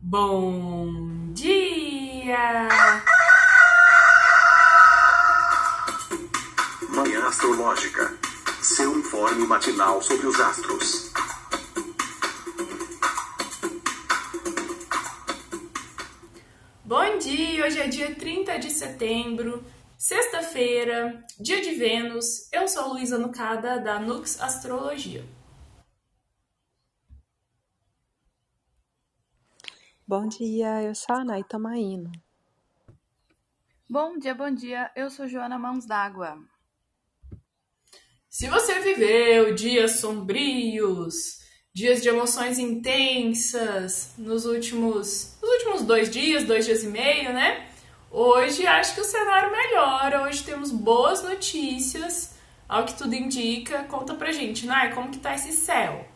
Bom dia! Manhã Astrológica. Seu informe matinal sobre os astros. Bom dia! Hoje é dia 30 de setembro, sexta-feira, dia de Vênus. Eu sou Luísa Nucada, da Nux Astrologia. Bom dia, eu sou a Nay Tomaino. Bom dia, bom dia. Eu sou Joana Mãos d'Água. Se você viveu dias sombrios, dias de emoções intensas nos últimos, nos últimos dois dias, dois dias e meio, né? Hoje acho que o cenário melhora. Hoje temos boas notícias. Ao que tudo indica, conta pra gente, Nay, como que tá esse céu?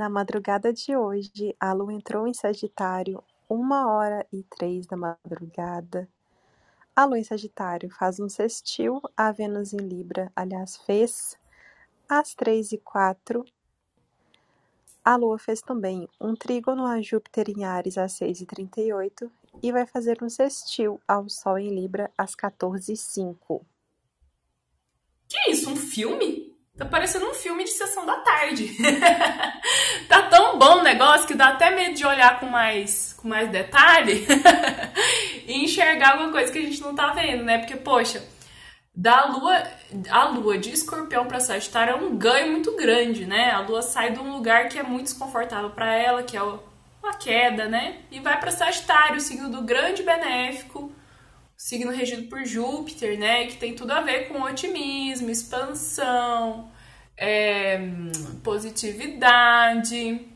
Na madrugada de hoje, a lua entrou em Sagitário, uma hora e três da madrugada. A lua em Sagitário faz um sextil a Vênus em Libra, aliás, fez às três e quatro. A lua fez também um trígono a Júpiter em Ares às seis e trinta e oito e vai fazer um sextil ao Sol em Libra às 14 e cinco. Que isso, um filme? Tá parecendo um filme de sessão da tarde. tá tão bom o negócio que dá até medo de olhar com mais, com mais detalhe e enxergar alguma coisa que a gente não tá vendo, né? Porque, poxa, da lua, a lua de escorpião para Sagitário é um ganho muito grande, né? A lua sai de um lugar que é muito desconfortável para ela, que é uma queda, né? E vai para Sagitário, o signo do grande benéfico, signo regido por Júpiter, né? Que tem tudo a ver com otimismo, expansão, é, positividade.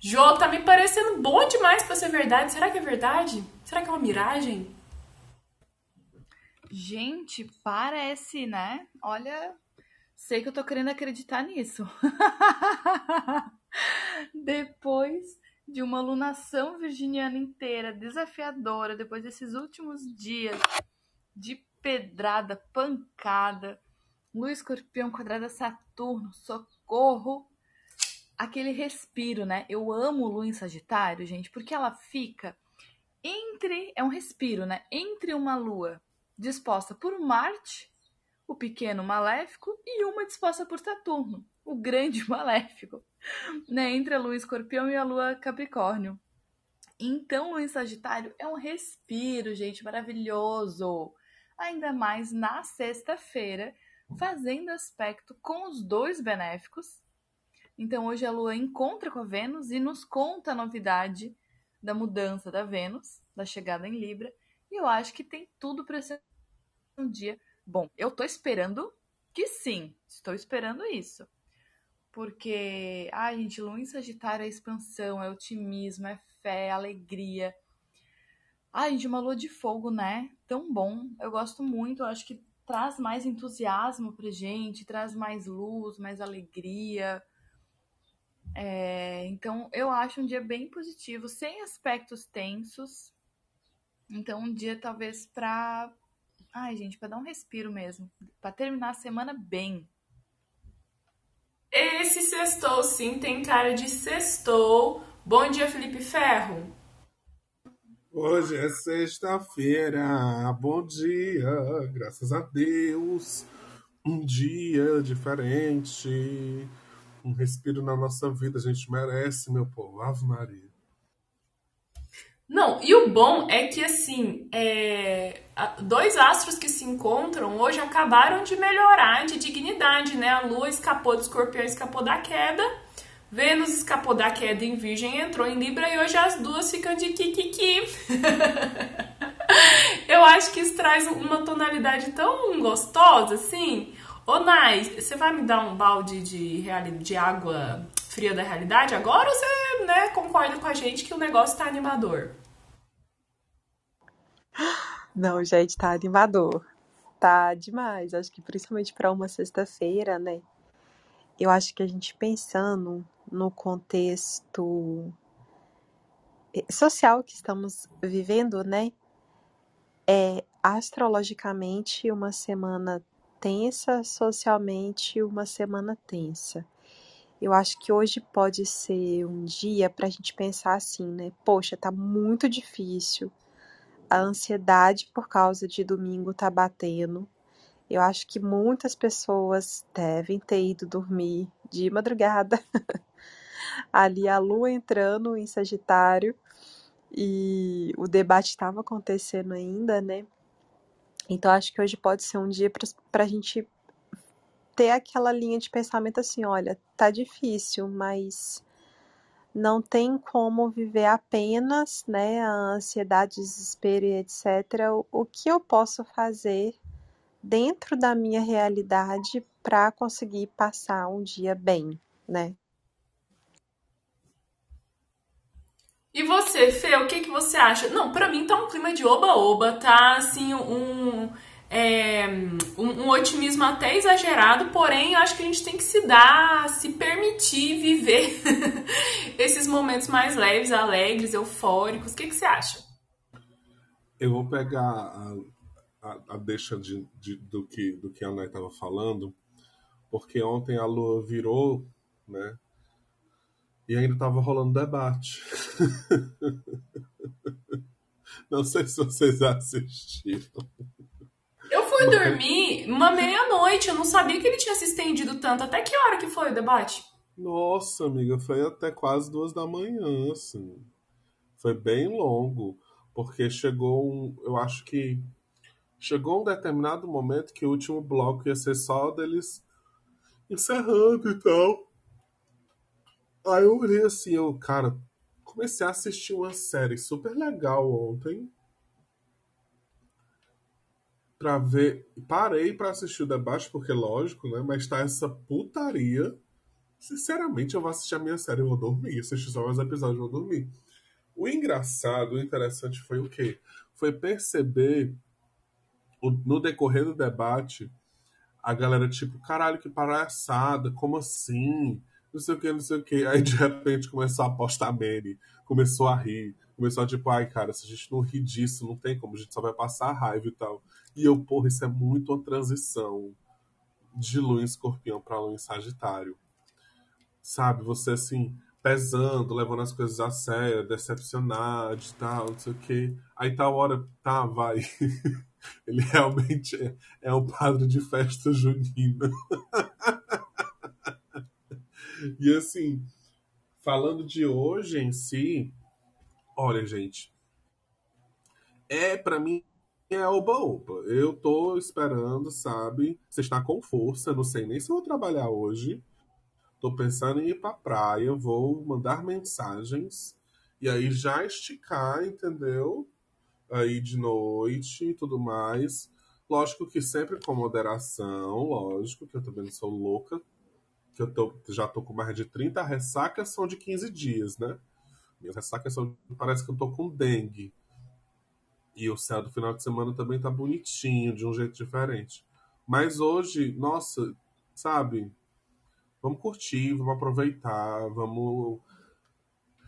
Jô, tá me parecendo bom demais para ser verdade. Será que é verdade? Será que é uma miragem? Gente, parece, né? Olha, sei que eu tô querendo acreditar nisso. Depois de uma alunação virginiana inteira, desafiadora, depois desses últimos dias de pedrada, pancada, Lua Escorpião quadrada Saturno, socorro, aquele respiro, né? Eu amo Lua em Sagitário, gente, porque ela fica entre, é um respiro, né? Entre uma Lua disposta por Marte, o pequeno maléfico, e uma disposta por Saturno, o grande maléfico né, entre a lua escorpião e a lua capricórnio. Então, lua em Sagitário é um respiro, gente, maravilhoso. Ainda mais na sexta-feira, fazendo aspecto com os dois benéficos. Então, hoje a lua encontra com a Vênus e nos conta a novidade da mudança da Vênus, da chegada em Libra. E eu acho que tem tudo para ser um dia bom. Eu tô esperando que sim, estou esperando isso. Porque, ai, gente, lua em Sagitário é expansão, é otimismo, é fé, é alegria. Ai, gente, uma lua de fogo, né? Tão bom. Eu gosto muito, eu acho que traz mais entusiasmo pra gente, traz mais luz, mais alegria. É, então, eu acho um dia bem positivo, sem aspectos tensos. Então, um dia talvez pra. Ai, gente, pra dar um respiro mesmo. Pra terminar a semana bem. Esse sextou sim tem cara de sextou. Bom dia, Felipe Ferro. Hoje é sexta-feira, bom dia, graças a Deus. Um dia diferente, um respiro na nossa vida, a gente merece, meu povo. Ave Maria. Não, e o bom é que, assim, é, dois astros que se encontram hoje acabaram de melhorar de dignidade, né? A Lua escapou do escorpião, escapou da queda. Vênus escapou da queda em Virgem, entrou em Libra e hoje as duas ficam de kikiki. Eu acho que isso traz uma tonalidade tão gostosa, assim. Ô, Nai, você vai me dar um balde de, de água fria da realidade agora você né, concorda com a gente que o negócio tá animador? Não, gente, tá animador. Tá demais. Acho que principalmente para uma sexta-feira, né? Eu acho que a gente pensando no contexto eh, social que estamos vivendo, né? É astrologicamente uma semana tensa, socialmente uma semana tensa. Eu acho que hoje pode ser um dia para a gente pensar assim, né? Poxa, tá muito difícil. A ansiedade por causa de domingo tá batendo. Eu acho que muitas pessoas devem ter ido dormir de madrugada. Ali a lua entrando em Sagitário e o debate estava acontecendo ainda, né? Então acho que hoje pode ser um dia para a gente ter aquela linha de pensamento assim, olha, tá difícil, mas não tem como viver apenas, né, a ansiedade, desespero e etc. O, que eu posso fazer dentro da minha realidade para conseguir passar um dia bem, né? E você, Fê, o que, que você acha? Não, para mim tá um clima de oba-oba, tá assim, um, é, um, um, otimismo até exagerado, porém eu acho que a gente tem que se dar, se permitir viver esses momentos mais leves, alegres, eufóricos. O que, que você acha? Eu vou pegar a, a, a deixa de, de, do, que, do que a Ana estava falando, porque ontem a lua virou, né? E ainda estava rolando debate. Não sei se vocês assistiram. Eu fui dormir uma meia-noite, eu não sabia que ele tinha se estendido tanto. Até que hora que foi o debate? Nossa, amiga, foi até quase duas da manhã, assim. Foi bem longo, porque chegou um. Eu acho que. Chegou um determinado momento que o último bloco ia ser só deles encerrando e tal. Aí eu olhei assim, eu, cara, comecei a assistir uma série super legal ontem. Pra ver. Parei pra assistir o debate, porque lógico, né? Mas tá essa putaria. Sinceramente, eu vou assistir a minha série e vou dormir. Assistir só mais episódios e vou dormir. O engraçado, o interessante foi o quê? Foi perceber no decorrer do debate a galera tipo, caralho, que palhaçada, como assim? não sei o que, não sei o que. Aí de repente começou a apostar meme, começou a rir, começou a tipo, ai cara, se a gente não rir disso, não tem como, a gente só vai passar raiva e tal. E eu, porra, isso é muito uma transição de lua em escorpião pra lua em sagitário. Sabe, você assim, pesando, levando as coisas a sério, decepcionado e tal, não sei o que. Aí tal hora, tá, vai. Ele realmente é, é um padre de festa junina. E assim, falando de hoje em si, olha, gente, é para mim é oba-oba. Eu tô esperando, sabe? Você está com força, não sei nem se vou trabalhar hoje. Tô pensando em ir pra praia, vou mandar mensagens e aí já esticar, entendeu? Aí de noite e tudo mais. Lógico que sempre com moderação, lógico que eu também não sou louca que eu tô, já tô com mais de 30 ressacas, são de 15 dias, né? Minhas ressacas são. Parece que eu tô com dengue. E o céu do final de semana também tá bonitinho, de um jeito diferente. Mas hoje, nossa, sabe? Vamos curtir, vamos aproveitar, vamos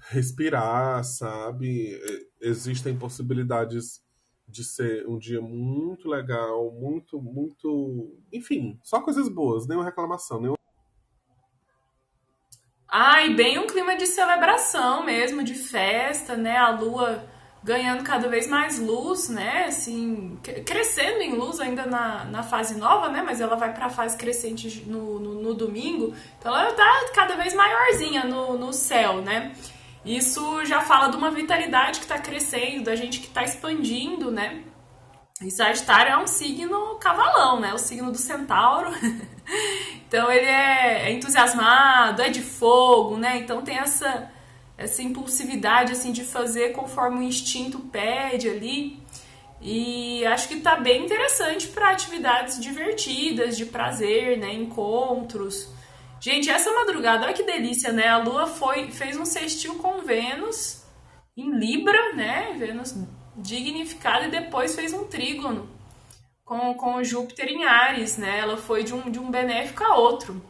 respirar, sabe? Existem possibilidades de ser um dia muito legal, muito, muito. Enfim, só coisas boas, nenhuma reclamação, nenhuma Ai, bem um clima de celebração mesmo, de festa, né? A lua ganhando cada vez mais luz, né? Assim, crescendo em luz ainda na, na fase nova, né? Mas ela vai para a fase crescente no, no, no, domingo. Então ela tá cada vez maiorzinha no, no céu, né? Isso já fala de uma vitalidade que está crescendo, da gente que está expandindo, né? E Sagitário é um signo cavalão, né? O signo do centauro. então ele é, é entusiasmado, é de fogo, né? Então tem essa essa impulsividade assim de fazer conforme o instinto pede ali. E acho que tá bem interessante para atividades divertidas, de prazer, né, encontros. Gente, essa madrugada, olha que delícia, né? A Lua foi fez um sextil com Vênus em Libra, né? Vênus dignificada e depois fez um trígono com, com Júpiter em Ares, né? Ela foi de um, de um benéfico a outro.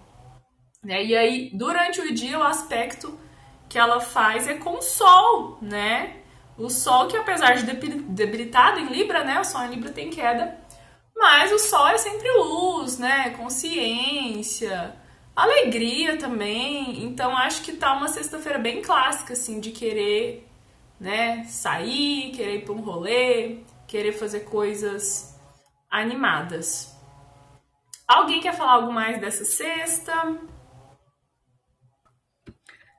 Né? E aí, durante o dia, o aspecto que ela faz é com o Sol, né? O Sol, que apesar de debilitado em Libra, né? O Sol em Libra tem queda, mas o Sol é sempre luz, né? Consciência, alegria também. Então acho que tá uma sexta-feira bem clássica, assim, de querer, né, sair, querer ir pra um rolê, querer fazer coisas animadas. Alguém quer falar algo mais dessa sexta?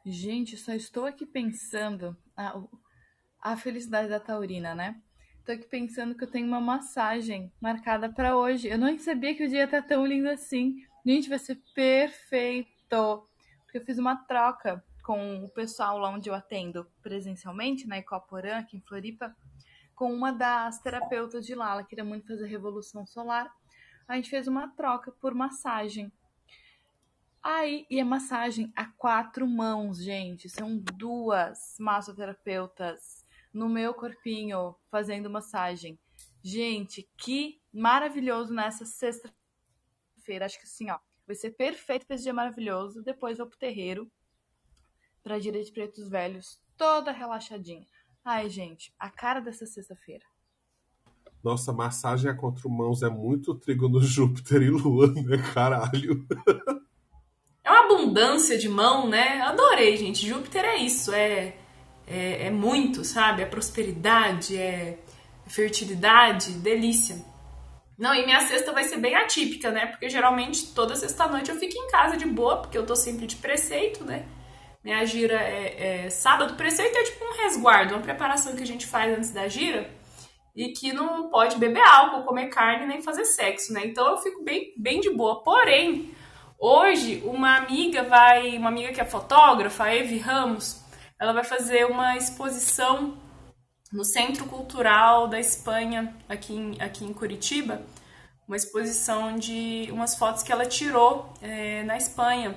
Gente, só estou aqui pensando a, a felicidade da Taurina, né? Tô aqui pensando que eu tenho uma massagem marcada para hoje. Eu não sabia que o dia tá tão lindo assim. Gente, vai ser perfeito. Porque eu fiz uma troca com o pessoal lá onde eu atendo presencialmente, na Ecoporã, aqui em Floripa, com uma das terapeutas de lá. Ela queria muito fazer revolução solar. A gente fez uma troca por massagem. Aí, e a massagem a quatro mãos, gente. São duas massoterapeutas no meu corpinho fazendo massagem. Gente, que maravilhoso nessa sexta-feira. Acho que assim, ó, vai ser perfeito para esse dia maravilhoso. Depois vou pro terreiro pra Direito de Pretos Velhos, toda relaxadinha. Ai, gente, a cara dessa sexta-feira. Nossa, massagem a quatro mãos é muito trigo no Júpiter e Lua, né? Caralho. Abundância de mão, né? Adorei, gente. Júpiter é isso, é é, é muito, sabe? É prosperidade, é fertilidade, delícia. Não, e minha sexta vai ser bem atípica, né? Porque geralmente toda sexta-noite eu fico em casa de boa, porque eu tô sempre de preceito, né? Minha gira é, é sábado. Preceito é tipo um resguardo, uma preparação que a gente faz antes da gira e que não pode beber álcool, comer carne nem fazer sexo, né? Então eu fico bem, bem de boa. Porém, hoje uma amiga vai, uma amiga que é fotógrafa, a Evi Ramos, ela vai fazer uma exposição no Centro Cultural da Espanha, aqui em, aqui em Curitiba, uma exposição de umas fotos que ela tirou é, na Espanha.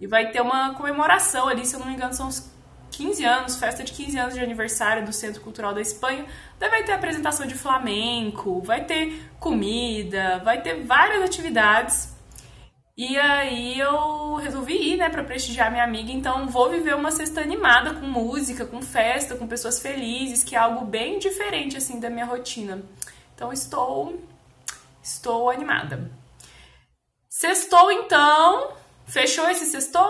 E vai ter uma comemoração ali, se eu não me engano, são uns 15 anos, festa de 15 anos de aniversário do Centro Cultural da Espanha. Daí vai ter apresentação de flamenco, vai ter comida, vai ter várias atividades e aí eu resolvi ir, né, para prestigiar minha amiga, então vou viver uma sexta animada com música, com festa, com pessoas felizes, que é algo bem diferente assim da minha rotina. Então estou estou animada. Sextou então, fechou esse sextou?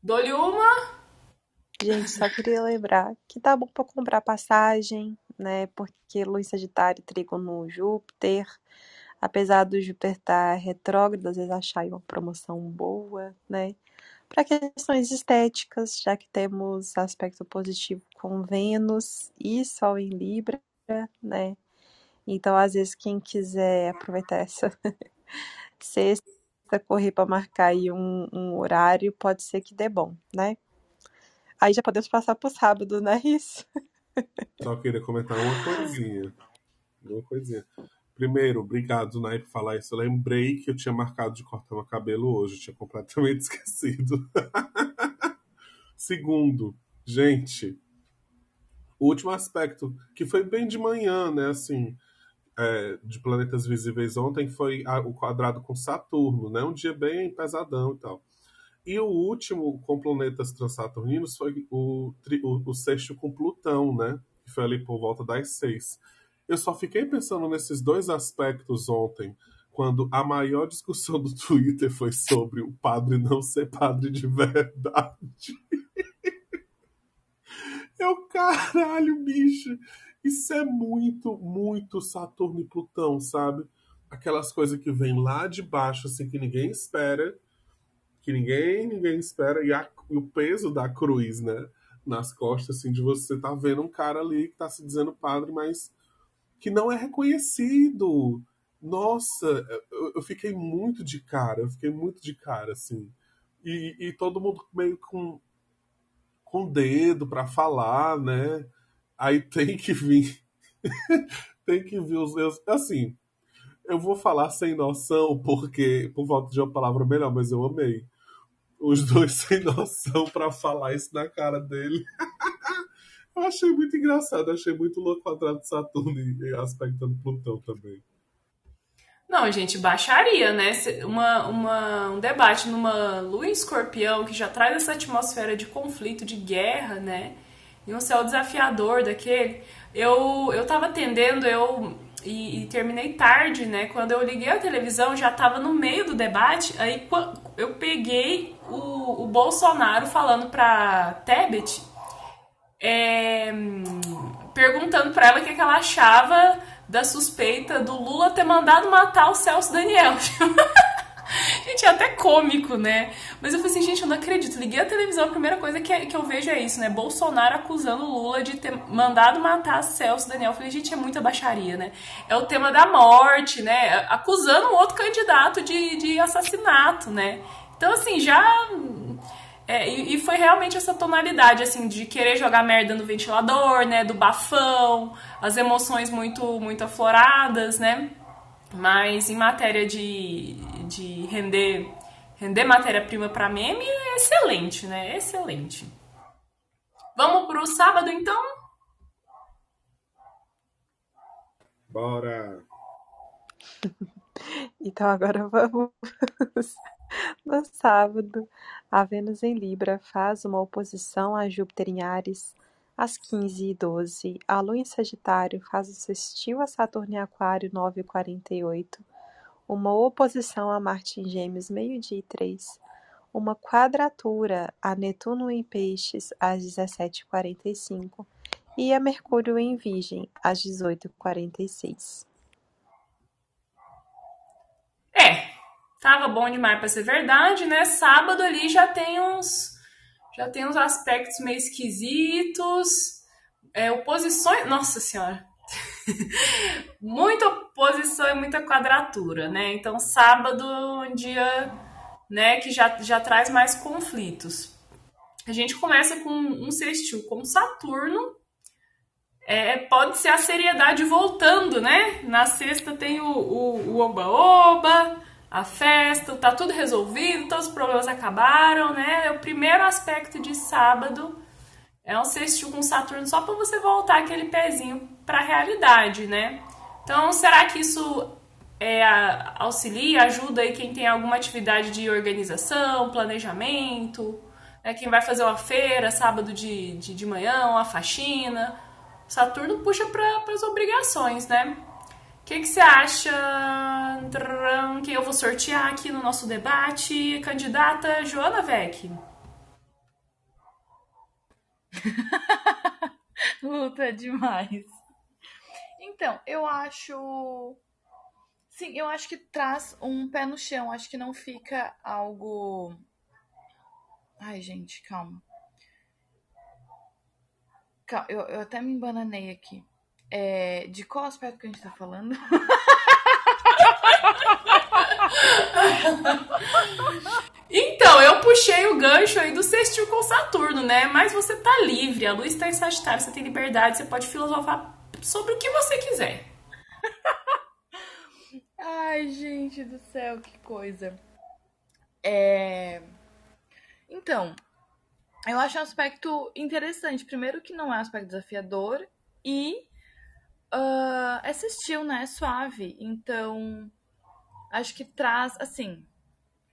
Dou-lhe uma. Gente, só queria lembrar que tá bom para comprar passagem, né? Porque Lua Sagitário, Trigo no Júpiter, apesar do Júpiter estar retrógrado, às vezes achar uma promoção boa, né? Para questões estéticas, já que temos aspecto positivo com Vênus e Sol em Libra, né? Então, às vezes, quem quiser aproveitar essa sexta, correr para marcar aí um, um, horário, pode ser que dê bom, né? Aí já podemos passar para o sábado, não é isso? Só queria comentar uma coisinha. Uma coisinha. Primeiro, obrigado, Nai, por falar isso. Eu lembrei que eu tinha marcado de cortar meu cabelo hoje, eu tinha completamente esquecido. Segundo, gente, o último aspecto, que foi bem de manhã, né, assim, é, de planetas visíveis ontem, foi a, o quadrado com Saturno, né, um dia bem pesadão e tal. E o último com planetas transaturninos foi o, o, o sexto com Plutão, né, que foi ali por volta das seis. Eu só fiquei pensando nesses dois aspectos ontem, quando a maior discussão do Twitter foi sobre o padre não ser padre de verdade. Eu, caralho, bicho. Isso é muito, muito Saturno e Plutão, sabe? Aquelas coisas que vêm lá de baixo, assim, que ninguém espera. Que ninguém, ninguém espera. E, a, e o peso da cruz, né? Nas costas, assim, de você tá vendo um cara ali que tá se dizendo padre, mas que não é reconhecido. Nossa, eu, fiquei muito de cara, eu fiquei muito de cara, assim. E, e todo mundo meio com, com dedo para falar, né? Aí tem que vir. tem que vir os meus. Assim, eu vou falar sem noção, porque, por volta de uma palavra melhor, mas eu amei. Os dois sem noção para falar isso na cara dele. Eu achei muito engraçado, achei muito louco o quadrado de Saturno e aspectando Plutão também. Não, gente, baixaria, né? Uma, uma, um debate numa lua em escorpião que já traz essa atmosfera de conflito, de guerra, né? E um céu desafiador daquele. Eu, eu tava atendendo, eu. E, e terminei tarde, né? Quando eu liguei a televisão, já tava no meio do debate. Aí, eu peguei o, o Bolsonaro falando pra Tebet, é, perguntando pra ela o que, que ela achava da suspeita do Lula ter mandado matar o Celso Daniel. gente, é até cômico, né? Mas eu falei assim, gente, eu não acredito. Liguei a televisão, a primeira coisa que, que eu vejo é isso, né? Bolsonaro acusando Lula de ter mandado matar Celso Daniel. Eu falei, gente, é muita baixaria, né? É o tema da morte, né? Acusando um outro candidato de, de assassinato, né? Então, assim, já. É, e, e, foi realmente essa tonalidade, assim, de querer jogar merda no ventilador, né? Do bafão, as emoções muito, muito afloradas, né? Mas em matéria de, de render, render matéria-prima para meme, é excelente, né? Excelente. Vamos pro sábado, então? Bora! então agora vamos no sábado. A Vênus em Libra faz uma oposição a Júpiter em Ares às 15h12. A Lua em Sagitário faz o sextil a Saturno em Aquário 9h48. Uma oposição a Marte em Gêmeos meio-dia e 3. Uma quadratura a Netuno em Peixes às 17h45 e a Mercúrio em Virgem às 18h46. É, tava bom demais para ser verdade, né? Sábado ali já tem uns já tem uns aspectos meio esquisitos. É, oposições. Nossa Senhora! muita oposição e muita quadratura, né? Então, sábado um dia né, que já, já traz mais conflitos. A gente começa com um sextil com Saturno. É, pode ser a seriedade voltando, né? Na sexta tem o oba-oba, a festa, tá tudo resolvido, todos os problemas acabaram, né? É o primeiro aspecto de sábado é um sextil com Saturno só para você voltar aquele pezinho para a realidade, né? Então, será que isso é, auxilia, ajuda aí quem tem alguma atividade de organização, planejamento, né? quem vai fazer uma feira sábado de, de, de manhã, uma faxina? Saturno puxa para as obrigações, né? O que, que você acha que eu vou sortear aqui no nosso debate? Candidata Joana Vec. Luta demais. Então, eu acho. Sim, eu acho que traz um pé no chão. Acho que não fica algo. Ai, gente, calma. calma eu, eu até me embananei aqui. É, de qual aspecto que a gente tá falando? Então, eu puxei o gancho aí do sextil com Saturno, né? Mas você tá livre, a luz está em Sagitário, você tem liberdade, você pode filosofar sobre o que você quiser. Ai, gente do céu, que coisa. É... Então, eu acho um aspecto interessante. Primeiro que não é um aspecto desafiador e uh, é sutil, né? É suave. Então, acho que traz, assim,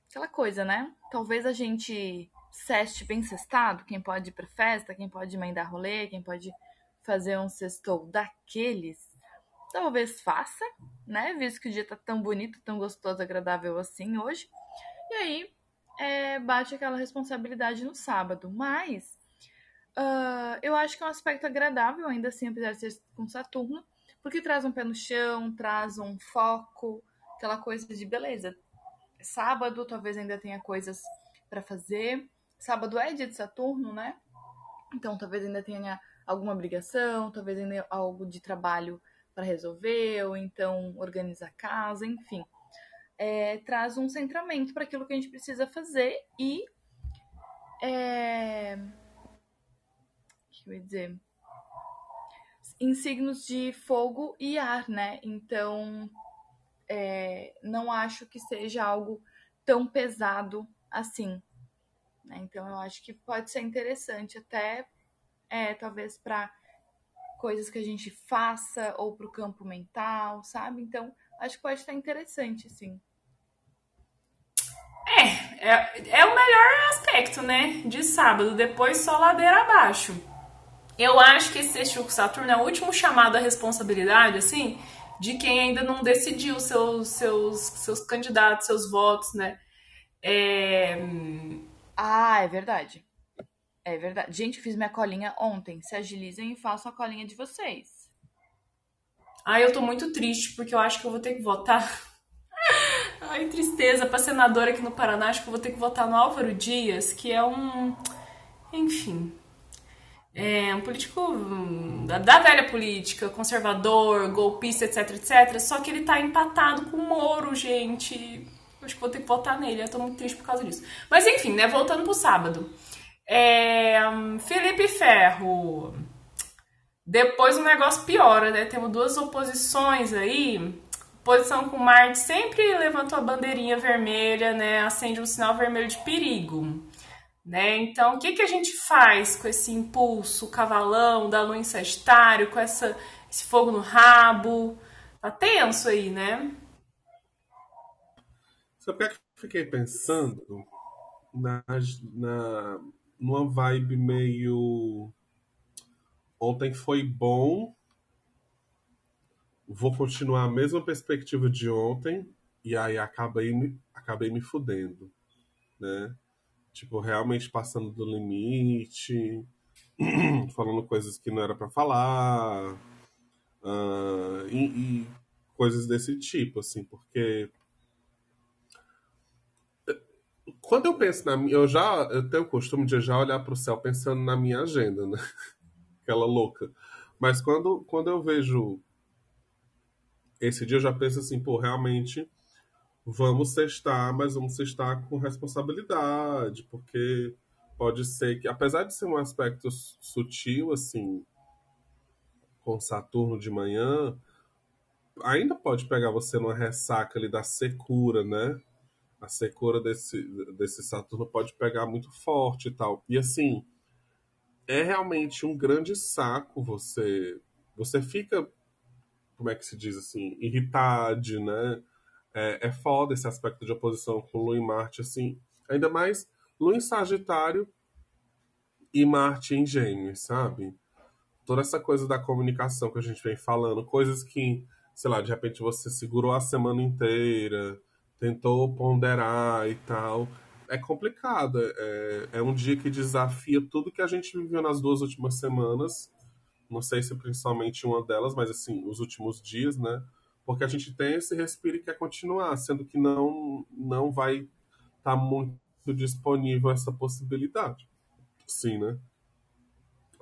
aquela coisa, né? Talvez a gente ceste bem cestado, quem pode ir pra festa, quem pode emendar rolê, quem pode fazer um sextou daqueles, talvez faça, né? Visto que o dia tá tão bonito, tão gostoso, agradável assim hoje. E aí, é, bate aquela responsabilidade no sábado. Mas, uh, eu acho que é um aspecto agradável, ainda assim, apesar de ser com Saturno, porque traz um pé no chão, traz um foco, aquela coisa de beleza. Sábado talvez ainda tenha coisas para fazer. Sábado é dia de Saturno, né? Então talvez ainda tenha alguma obrigação, talvez ainda algo de trabalho para resolver, ou então organizar a casa, enfim. É, traz um centramento para aquilo que a gente precisa fazer e. É... O que eu ia dizer? Em signos de fogo e ar, né? Então, é, não acho que seja algo tão pesado assim. Né? Então, eu acho que pode ser interessante até, é, talvez, para coisas que a gente faça ou para o campo mental, sabe? Então, acho que pode estar interessante, sim. É, é, é o melhor aspecto, né? De sábado, depois só ladeira abaixo. Eu acho que esse sextil com Saturno é o último chamado à responsabilidade, assim, de quem ainda não decidiu seus, seus, seus candidatos, seus votos, né? É... Ah, é verdade. É verdade. Gente, eu fiz minha colinha ontem. Se agilizem e façam a colinha de vocês. Ah, eu tô muito triste porque eu acho que eu vou ter que votar. Ai, tristeza. Pra senadora aqui no Paraná, acho que eu vou ter que votar no Álvaro Dias, que é um. Enfim. É um político hum, da, da velha política, conservador, golpista, etc, etc. Só que ele tá empatado com o Moro, gente. Acho que vou ter que votar nele. Eu tô muito triste por causa disso. Mas enfim, né? Voltando pro sábado. É, hum, Felipe Ferro. Depois o negócio piora, né? Temos duas oposições aí. Posição com Marte sempre levantou a bandeirinha vermelha, né? Acende um sinal vermelho de perigo. Né? Então, o que, que a gente faz com esse impulso cavalão da lua em Sagitário, com essa, esse fogo no rabo? Tá tenso aí, né? Sabe que eu fiquei pensando? Na, na, numa vibe meio. Ontem foi bom, vou continuar a mesma perspectiva de ontem, e aí acabei me, acabei me fudendo, né? Tipo, realmente passando do limite, falando coisas que não era para falar, uh, e, e coisas desse tipo, assim, porque quando eu penso na minha. Eu já eu tenho o costume de já olhar para o céu pensando na minha agenda, né? Aquela louca. Mas quando, quando eu vejo esse dia, eu já penso assim, pô, realmente vamos testar, mas vamos testar com responsabilidade, porque pode ser que, apesar de ser um aspecto sutil, assim, com Saturno de manhã, ainda pode pegar você numa ressaca ali da secura, né? a secura desse, desse Saturno pode pegar muito forte e tal. E assim, é realmente um grande saco você. Você fica, como é que se diz assim, irritado, né? É, é foda esse aspecto de oposição com Lua e Marte, assim. Ainda mais Lua em Sagitário e Marte em Gêmeos, sabe? Toda essa coisa da comunicação que a gente vem falando, coisas que, sei lá, de repente você segurou a semana inteira tentou ponderar e tal. É complicado. É, é um dia que desafia tudo que a gente viveu nas duas últimas semanas. Não sei se principalmente uma delas, mas assim, os últimos dias, né? Porque a gente tem esse respiro e quer continuar, sendo que não, não vai estar tá muito disponível essa possibilidade. Sim, né?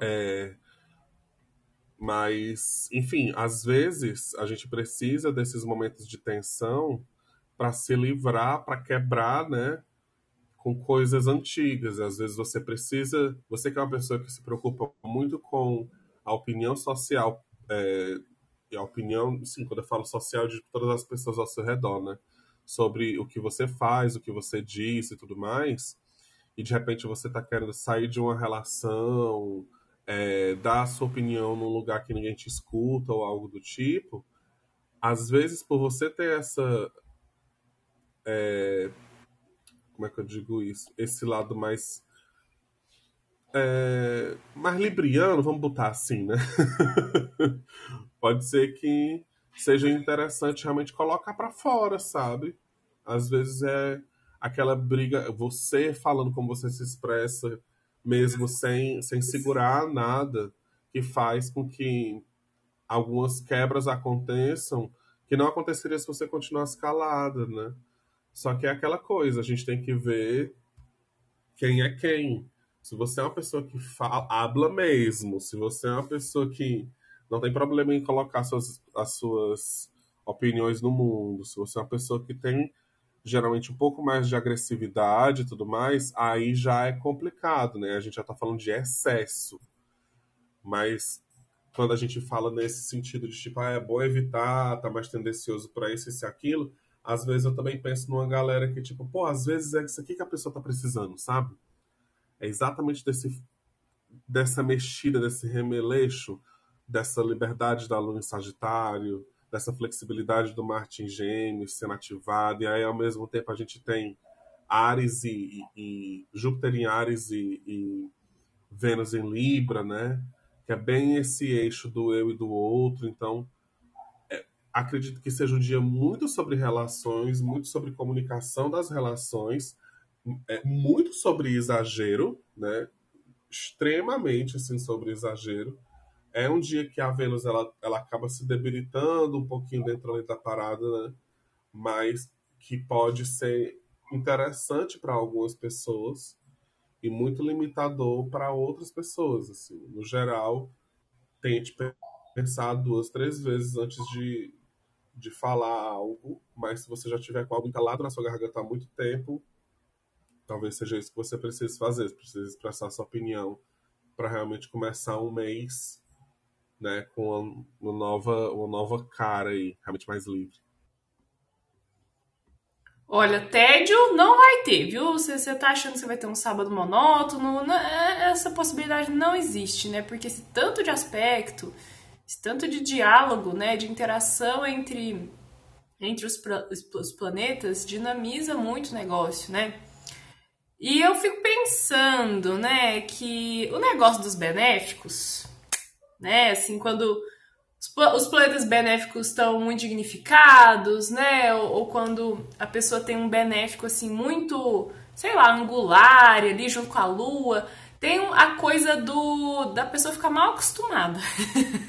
É, mas, enfim, às vezes a gente precisa desses momentos de tensão para se livrar, para quebrar, né? Com coisas antigas. Às vezes você precisa. Você que é uma pessoa que se preocupa muito com a opinião social, é, e a opinião, sim, quando eu falo social, de todas as pessoas ao seu redor, né? Sobre o que você faz, o que você diz e tudo mais. E de repente você está querendo sair de uma relação, é, dar a sua opinião num lugar que ninguém te escuta ou algo do tipo. Às vezes, por você ter essa é, como é que eu digo isso? Esse lado mais. É, mais libriano, vamos botar assim, né? Pode ser que seja interessante realmente colocar para fora, sabe? Às vezes é aquela briga, você falando como você se expressa, mesmo sem, sem segurar nada, que faz com que algumas quebras aconteçam que não aconteceria se você continuasse calada, né? Só que é aquela coisa, a gente tem que ver quem é quem. Se você é uma pessoa que fala, habla mesmo, se você é uma pessoa que não tem problema em colocar suas, as suas opiniões no mundo, se você é uma pessoa que tem geralmente um pouco mais de agressividade e tudo mais, aí já é complicado, né? A gente já tá falando de excesso. Mas quando a gente fala nesse sentido de tipo, ah, é bom evitar, tá mais tendencioso para isso, e aquilo, às vezes eu também penso numa galera que, tipo, pô, às vezes é isso aqui que a pessoa tá precisando, sabe? É exatamente desse, dessa mexida, desse remeleixo, dessa liberdade da lua em Sagitário, dessa flexibilidade do Marte em Gêmeos sendo ativado, e aí ao mesmo tempo a gente tem Ares e, e, e Júpiter em Ares e, e Vênus em Libra, né? Que é bem esse eixo do eu e do outro, então acredito que seja um dia muito sobre relações, muito sobre comunicação das relações, é muito sobre exagero, né? Extremamente assim sobre exagero. É um dia que a Vênus ela, ela acaba se debilitando um pouquinho dentro da parada, né? Mas que pode ser interessante para algumas pessoas e muito limitador para outras pessoas. Assim. No geral, tente pensar duas, três vezes antes de, de falar algo, mas se você já tiver com algo entalado na sua garganta há muito tempo, talvez seja isso que você precise fazer, você precisa expressar sua opinião para realmente começar um mês né, com uma nova, uma nova cara aí, realmente mais livre. Olha, tédio não vai ter, viu? Se você tá achando que você vai ter um sábado monótono, não, é, essa possibilidade não existe, né? Porque esse tanto de aspecto, esse tanto de diálogo, né, de interação entre, entre os, os planetas, dinamiza muito o negócio, né? E eu fico pensando, né, que o negócio dos benéficos, né, assim, quando os planetas benéficos estão muito dignificados, né? Ou, ou, quando a pessoa tem um benéfico assim muito, sei lá, angular ali junto com a lua, tem a coisa do da pessoa ficar mal acostumada.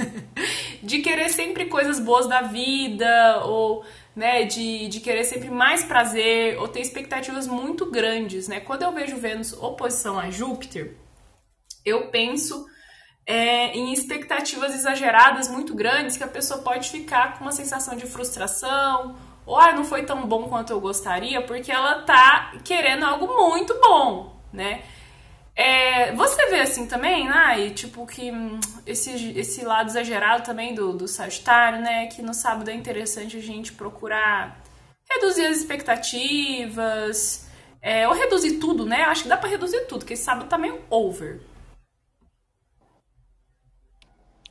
de querer sempre coisas boas da vida ou né, de, de querer sempre mais prazer ou ter expectativas muito grandes, né? Quando eu vejo Vênus oposição a Júpiter, eu penso é, em expectativas exageradas muito grandes que a pessoa pode ficar com uma sensação de frustração ou ah, não foi tão bom quanto eu gostaria porque ela tá querendo algo muito bom, né? É, você vê assim também, né? tipo, que hum, esse, esse lado exagerado também do, do Sagitário, né? Que no sábado é interessante a gente procurar reduzir as expectativas, é, ou reduzir tudo, né? Acho que dá para reduzir tudo, porque sábado tá meio over.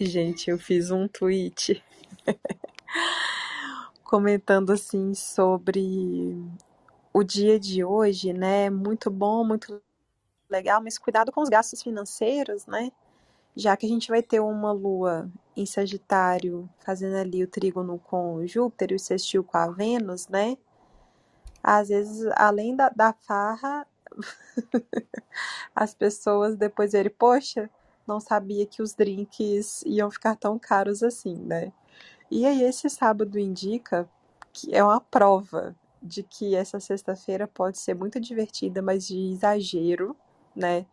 Gente, eu fiz um tweet comentando assim sobre o dia de hoje, né? Muito bom, muito legal, mas cuidado com os gastos financeiros, né? Já que a gente vai ter uma lua em Sagitário fazendo ali o trígono com Júpiter e o sextil com a Vênus, né? Às vezes, além da, da farra, as pessoas depois verem, poxa, não sabia que os drinks iam ficar tão caros assim, né? E aí esse sábado indica que é uma prova de que essa sexta-feira pode ser muito divertida, mas de exagero, né?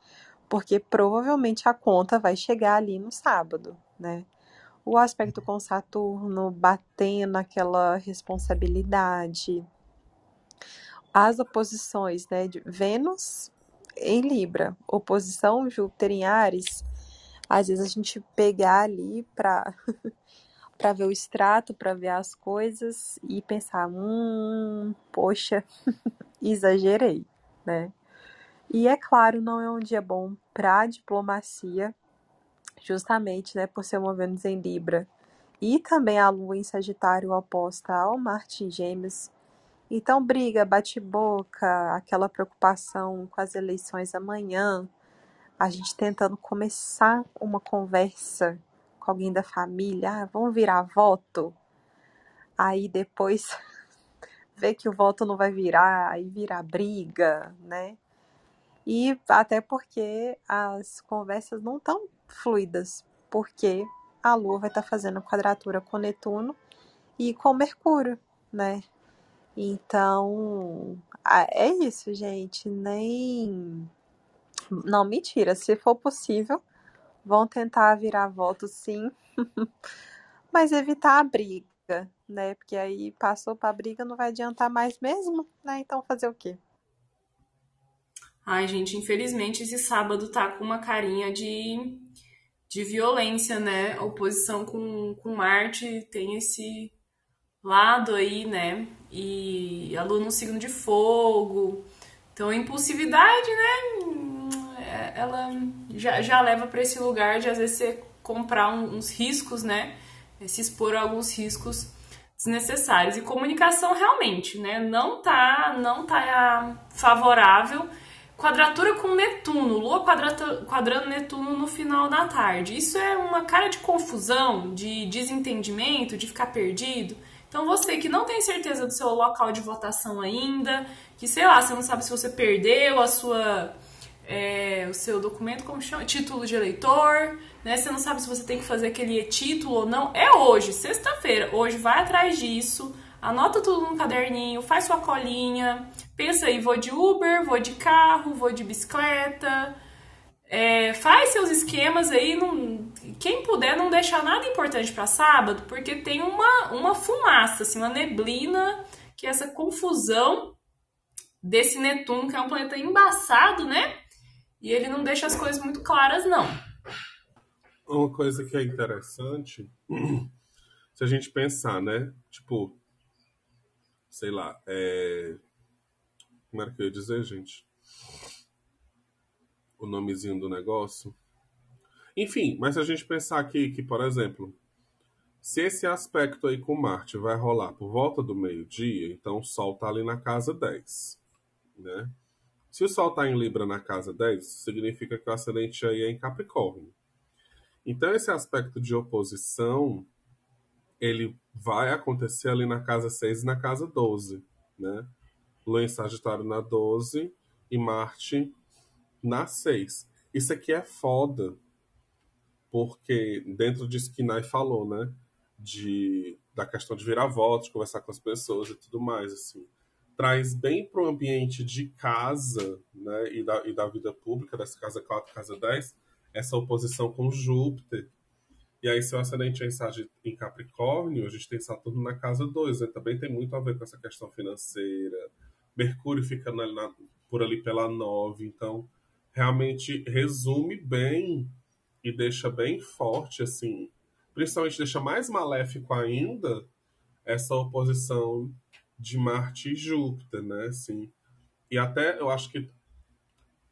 Porque provavelmente a conta vai chegar ali no sábado, né? O aspecto com Saturno batendo aquela responsabilidade. As oposições, né, de Vênus em Libra, oposição Júpiter em Ares, às vezes a gente pegar ali para para ver o extrato, para ver as coisas e pensar, hum, poxa, exagerei, né? E é claro, não é um dia bom para diplomacia, justamente, né, por ser uma Vênus em Libra e também a Lua em Sagitário oposta ao Marte em Gêmeos. Então, briga, bate-boca, aquela preocupação com as eleições amanhã, a gente tentando começar uma conversa com alguém da família, ah, vamos virar voto. Aí depois vê que o voto não vai virar, aí vira briga, né? E até porque as conversas não estão fluidas, porque a Lua vai estar tá fazendo quadratura com Netuno e com Mercúrio, né? Então, é isso, gente. Nem não, mentira. Se for possível, vão tentar virar voto sim. Mas evitar a briga, né? Porque aí passou pra briga, não vai adiantar mais mesmo, né? Então fazer o quê? Ai, gente, infelizmente esse sábado tá com uma carinha de, de violência, né? Oposição com, com Marte tem esse lado aí, né? E aluno signo de fogo. Então, impulsividade, né? Ela já, já leva para esse lugar de às vezes você comprar uns riscos, né? Se expor a alguns riscos desnecessários. E comunicação realmente, né? Não tá, não tá favorável. Quadratura com Netuno, Lua quadrando Netuno no final da tarde. Isso é uma cara de confusão, de desentendimento, de ficar perdido. Então você que não tem certeza do seu local de votação ainda, que sei lá, você não sabe se você perdeu a sua é, o seu documento, como chama? Título de eleitor, né? Você não sabe se você tem que fazer aquele título ou não. É hoje, sexta-feira. Hoje vai atrás disso, anota tudo num caderninho, faz sua colinha, pensa aí, vou de Uber, vou de carro, vou de bicicleta. É, faz seus esquemas aí, não, quem puder não deixar nada importante para sábado, porque tem uma, uma fumaça, assim, uma neblina, que é essa confusão desse Netuno, que é um planeta embaçado, né? E ele não deixa as coisas muito claras, não. Uma coisa que é interessante, se a gente pensar, né? Tipo, sei lá, é... como era que eu ia dizer, gente? O nomezinho do negócio. Enfim, mas se a gente pensar aqui que, por exemplo, se esse aspecto aí com Marte vai rolar por volta do meio-dia, então o Sol tá ali na casa 10, né? Se o Sol está em Libra na casa 10, significa que o ascendente aí é em Capricórnio. Então, esse aspecto de oposição, ele vai acontecer ali na casa 6 e na casa 12, né? Lua em Sagitário na 12 e Marte na 6. Isso aqui é foda, porque dentro disso que Nai falou, né? De, da questão de virar votos, conversar com as pessoas e tudo mais, assim traz bem para o ambiente de casa né, e, da, e da vida pública, dessa casa 4, casa 10, essa oposição com Júpiter. E aí, seu ascendente é em Capricórnio, a gente tem Saturno na casa 2, né? também tem muito a ver com essa questão financeira. Mercúrio fica na, na, por ali pela 9, então realmente resume bem e deixa bem forte, assim, principalmente deixa mais maléfico ainda essa oposição de Marte e Júpiter, né? Assim, e até eu acho que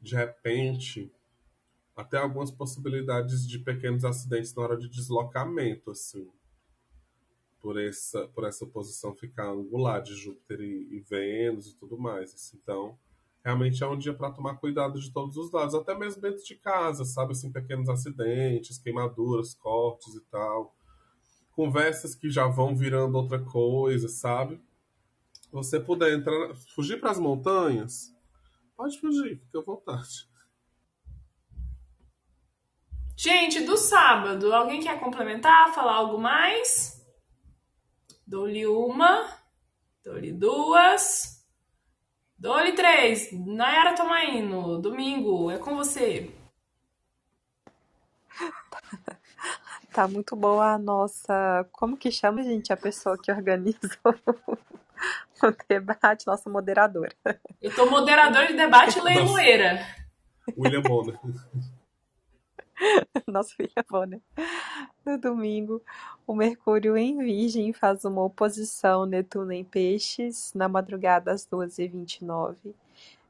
de repente até algumas possibilidades de pequenos acidentes na hora de deslocamento, assim, por essa por essa posição ficar angular de Júpiter e, e Vênus e tudo mais. Assim. Então, realmente é um dia para tomar cuidado de todos os lados, até mesmo dentro de casa, sabe, assim, pequenos acidentes, queimaduras, cortes e tal. Conversas que já vão virando outra coisa, sabe? Você puder entrar, fugir para as montanhas, pode fugir, fica à vontade. Gente, do sábado, alguém quer complementar, falar algo mais? Dou-lhe uma, dou-lhe duas, dou-lhe três. Nayara Tomaino, domingo, é com você. Tá muito boa a nossa. Como que chama, gente, a pessoa que organiza debate, nossa moderadora. Eu tô moderador de debate leiloeira. William Bonner. Nosso William Bonner. No domingo, o Mercúrio em Virgem faz uma oposição Netuno em Peixes na madrugada às 12h29.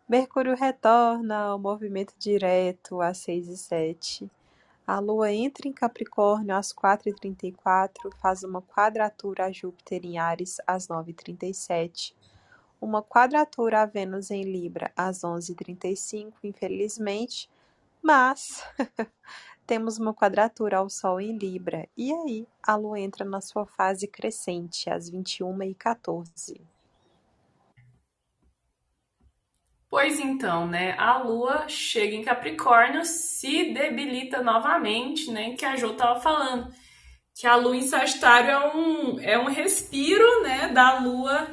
Mercúrio retorna ao movimento direto às 6 h 07 a Lua entra em Capricórnio às 4h34, faz uma quadratura a Júpiter em Ares às 9h37, uma quadratura a Vênus em Libra às 11h35, infelizmente, mas temos uma quadratura ao Sol em Libra, e aí a Lua entra na sua fase crescente às 21h14. Pois então, né? A Lua chega em Capricórnio, se debilita novamente, né? Que a Jo tava falando. Que a Lua em Sagitário é um, é um respiro, né? Da Lua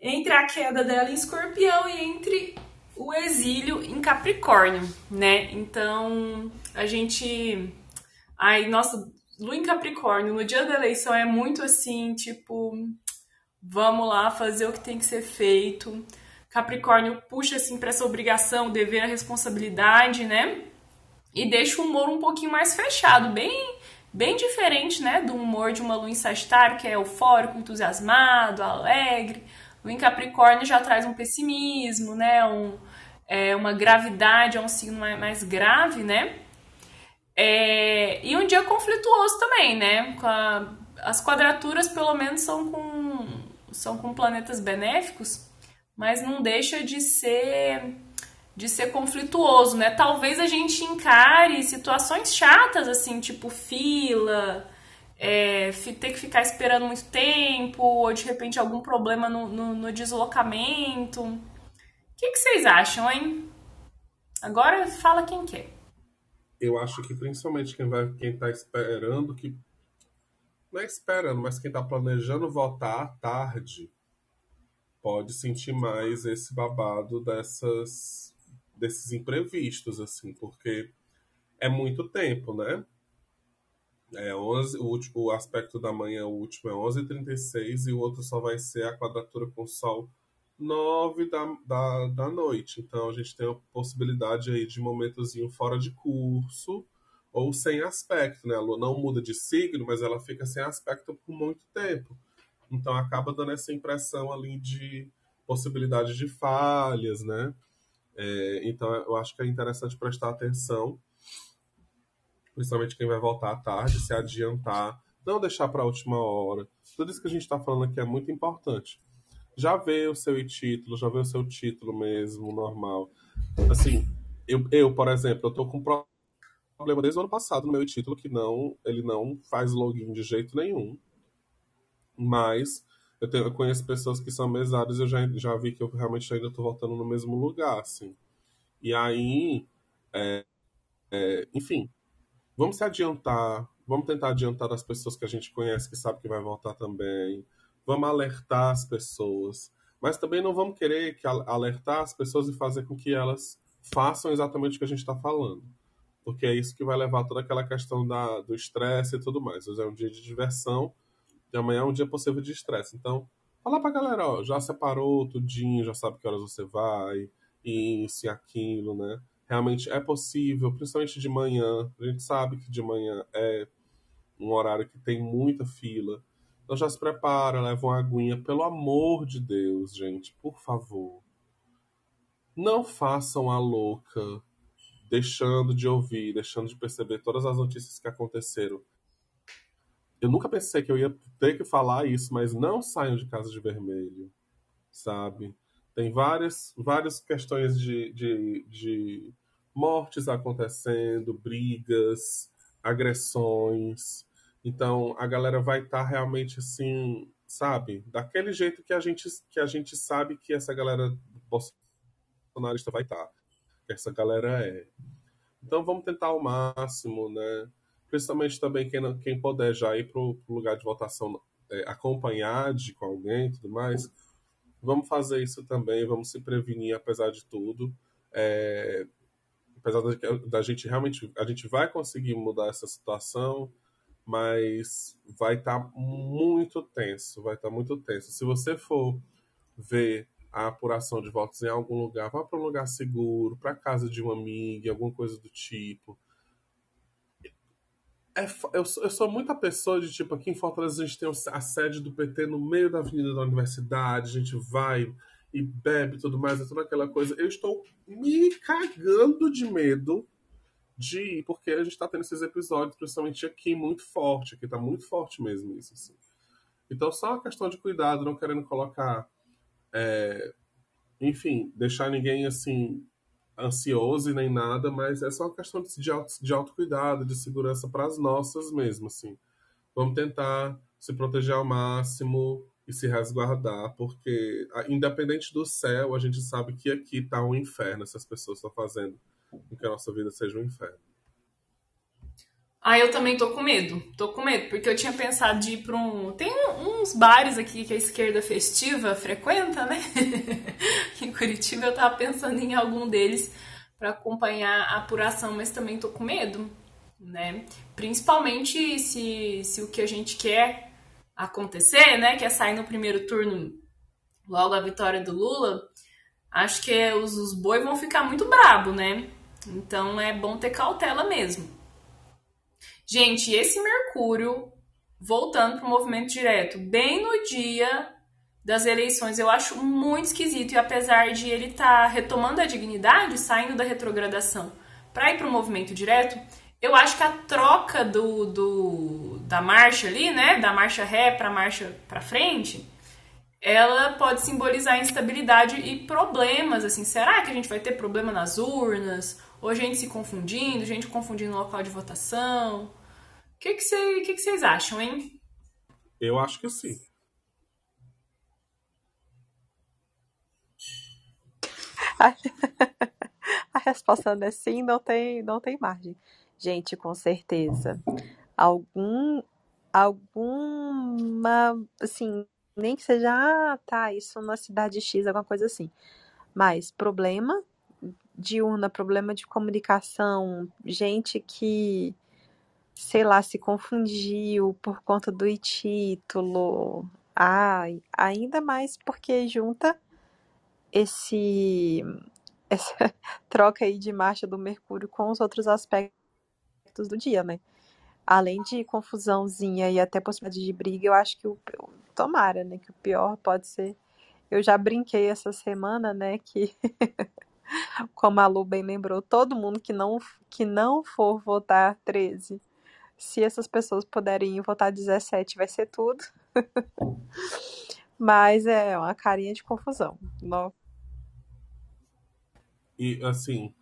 entre a queda dela em Escorpião e entre o exílio em Capricórnio, né? Então, a gente. Aí, nossa, Lua em Capricórnio no dia da eleição é muito assim, tipo, vamos lá fazer o que tem que ser feito Capricórnio puxa assim para essa obrigação, dever, a responsabilidade, né? E deixa o humor um pouquinho mais fechado, bem bem diferente, né, do humor de uma lua em Sagitário, que é eufórico, entusiasmado, alegre. O em Capricórnio já traz um pessimismo, né, um, é, uma gravidade, é um signo mais, mais grave, né? É, e um dia conflituoso também, né? A, as quadraturas, pelo menos, são com, são com planetas benéficos, mas não deixa de ser de ser conflituoso, né? Talvez a gente encare situações chatas assim, tipo fila, é, ter que ficar esperando muito tempo, ou de repente algum problema no, no, no deslocamento. O que, que vocês acham, hein? Agora fala quem quer. Eu acho que principalmente quem vai, quem tá esperando que não é esperando, mas quem tá planejando votar tarde pode sentir mais esse babado dessas desses imprevistos assim, porque é muito tempo, né? É 11, o, último, o aspecto da manhã, o último é 11h36 e o outro só vai ser a quadratura com o Sol 9 da, da, da noite. Então a gente tem a possibilidade aí de momentozinho fora de curso ou sem aspecto, né? A Lua não muda de signo, mas ela fica sem aspecto por muito tempo. Então acaba dando essa impressão ali de possibilidade de falhas, né? É, então eu acho que é interessante prestar atenção principalmente quem vai voltar à tarde, se adiantar, não deixar para a última hora. Tudo isso que a gente está falando aqui é muito importante. Já vê o seu título, já vê o seu título mesmo, normal. Assim, eu, eu por exemplo, eu tô com problema desde o ano passado no meu título que não, ele não faz login de jeito nenhum. Mas eu, tenho, eu conheço pessoas que são mesários e eu já, já vi que eu realmente ainda estou voltando no mesmo lugar, assim. E aí, é, é, enfim, Vamos se adiantar, vamos tentar adiantar as pessoas que a gente conhece, que sabe que vai voltar também. Vamos alertar as pessoas. Mas também não vamos querer que alertar as pessoas e fazer com que elas façam exatamente o que a gente está falando. Porque é isso que vai levar toda aquela questão da, do estresse e tudo mais. Hoje é um dia de diversão e amanhã é um dia possível de estresse. Então, fala pra galera, ó, já separou tudinho, já sabe que horas você vai, isso e aquilo, né? realmente é possível, principalmente de manhã. A gente sabe que de manhã é um horário que tem muita fila. Então já se prepara, leva uma aguinha. Pelo amor de Deus, gente, por favor. Não façam a louca, deixando de ouvir, deixando de perceber todas as notícias que aconteceram. Eu nunca pensei que eu ia ter que falar isso, mas não saiam de casa de vermelho, sabe? Tem várias, várias questões de, de, de mortes acontecendo, brigas, agressões. Então a galera vai estar tá realmente assim, sabe, daquele jeito que a gente que a gente sabe que essa galera bolsonarista vai estar, tá, que essa galera é. Então vamos tentar ao máximo, né? Principalmente também quem, quem puder já ir para o lugar de votação é, acompanhar de com alguém e tudo mais Vamos fazer isso também, vamos se prevenir, apesar de tudo. É, apesar da, da gente realmente, a gente vai conseguir mudar essa situação, mas vai estar tá muito tenso, vai estar tá muito tenso. Se você for ver a apuração de votos em algum lugar, vá para um lugar seguro, para casa de uma amiga, alguma coisa do tipo é, eu, sou, eu sou muita pessoa de tipo, aqui em Fortaleza a gente tem a sede do PT no meio da avenida da universidade, a gente vai e bebe tudo mais, é toda aquela coisa. Eu estou me cagando de medo de ir, porque a gente está tendo esses episódios, principalmente aqui, muito forte, aqui tá muito forte mesmo isso, assim. Então, só uma questão de cuidado, não querendo colocar. É, enfim, deixar ninguém assim ansioso e nem nada, mas é só questão de, auto, de autocuidado, de segurança para as nossas mesmo, assim. Vamos tentar se proteger ao máximo e se resguardar, porque independente do céu, a gente sabe que aqui está um inferno, essas pessoas estão fazendo com que a nossa vida seja um inferno. Ah, eu também tô com medo. Tô com medo, porque eu tinha pensado de ir pra um. Tem uns bares aqui que a esquerda festiva frequenta, né? em Curitiba eu tava pensando em algum deles para acompanhar a apuração, mas também tô com medo, né? Principalmente se, se o que a gente quer acontecer, né? Que é sair no primeiro turno logo a vitória do Lula. Acho que é, os, os boi vão ficar muito brabo, né? Então é bom ter cautela mesmo. Gente, esse Mercúrio, voltando para o movimento direto, bem no dia das eleições, eu acho muito esquisito. E apesar de ele estar tá retomando a dignidade, saindo da retrogradação para ir para o movimento direto, eu acho que a troca do, do da marcha ali, né, da marcha ré para marcha para frente, ela pode simbolizar instabilidade e problemas, assim, será que a gente vai ter problema nas urnas? Ou gente se confundindo, gente confundindo o local de votação? O que, que, cê, que, que vocês acham, hein? Eu acho que sim. A resposta é sim, não tem, não tem margem. Gente, com certeza. Algum, alguma, assim, nem que seja, ah, tá, isso na cidade X, alguma coisa assim. Mas problema de urna, problema de comunicação, gente que, sei lá, se confundiu por conta do título. Ai, ainda mais porque junta esse essa troca aí de marcha do Mercúrio com os outros aspectos do dia, né? Além de confusãozinha e até possibilidade de briga, eu acho que o tomara, né, que o pior pode ser. Eu já brinquei essa semana, né, que como a Lu bem lembrou, todo mundo que não que não for votar 13, se essas pessoas puderem votar 17, vai ser tudo. Mas é uma carinha de confusão. Não, E, assim,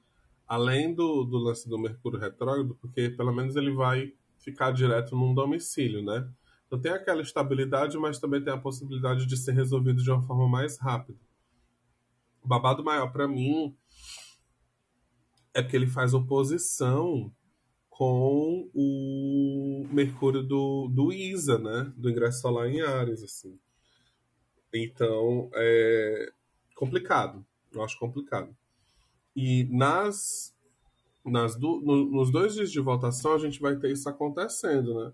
além do, do lance do Mercúrio retrógrado, porque pelo menos ele vai ficar direto num domicílio, né? Então tem aquela estabilidade, mas também tem a possibilidade de ser resolvido de uma forma mais rápida. O babado maior para mim é que ele faz oposição com o Mercúrio do, do Isa, né? Do ingresso solar em Ares, assim. Então, é complicado. Eu acho complicado. E nas, nas do, no, nos dois dias de votação, a gente vai ter isso acontecendo, né?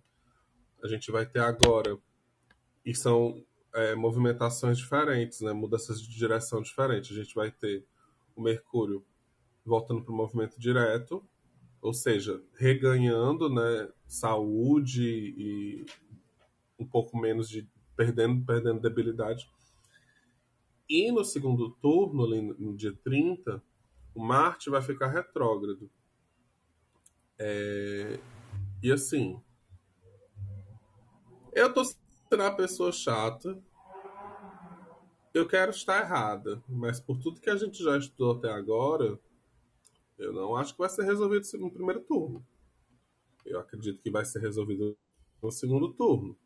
A gente vai ter agora, e são é, movimentações diferentes, né? Mudanças de direção diferentes. A gente vai ter o Mercúrio voltando para o movimento direto, ou seja, reganhando, né? Saúde e um pouco menos de perdendo, perdendo debilidade. E no segundo turno, ali no dia 30, o Marte vai ficar retrógrado. É... E assim, eu tô uma pessoa chata. Eu quero estar errada, mas por tudo que a gente já estudou até agora, eu não acho que vai ser resolvido no primeiro turno. Eu acredito que vai ser resolvido no segundo turno.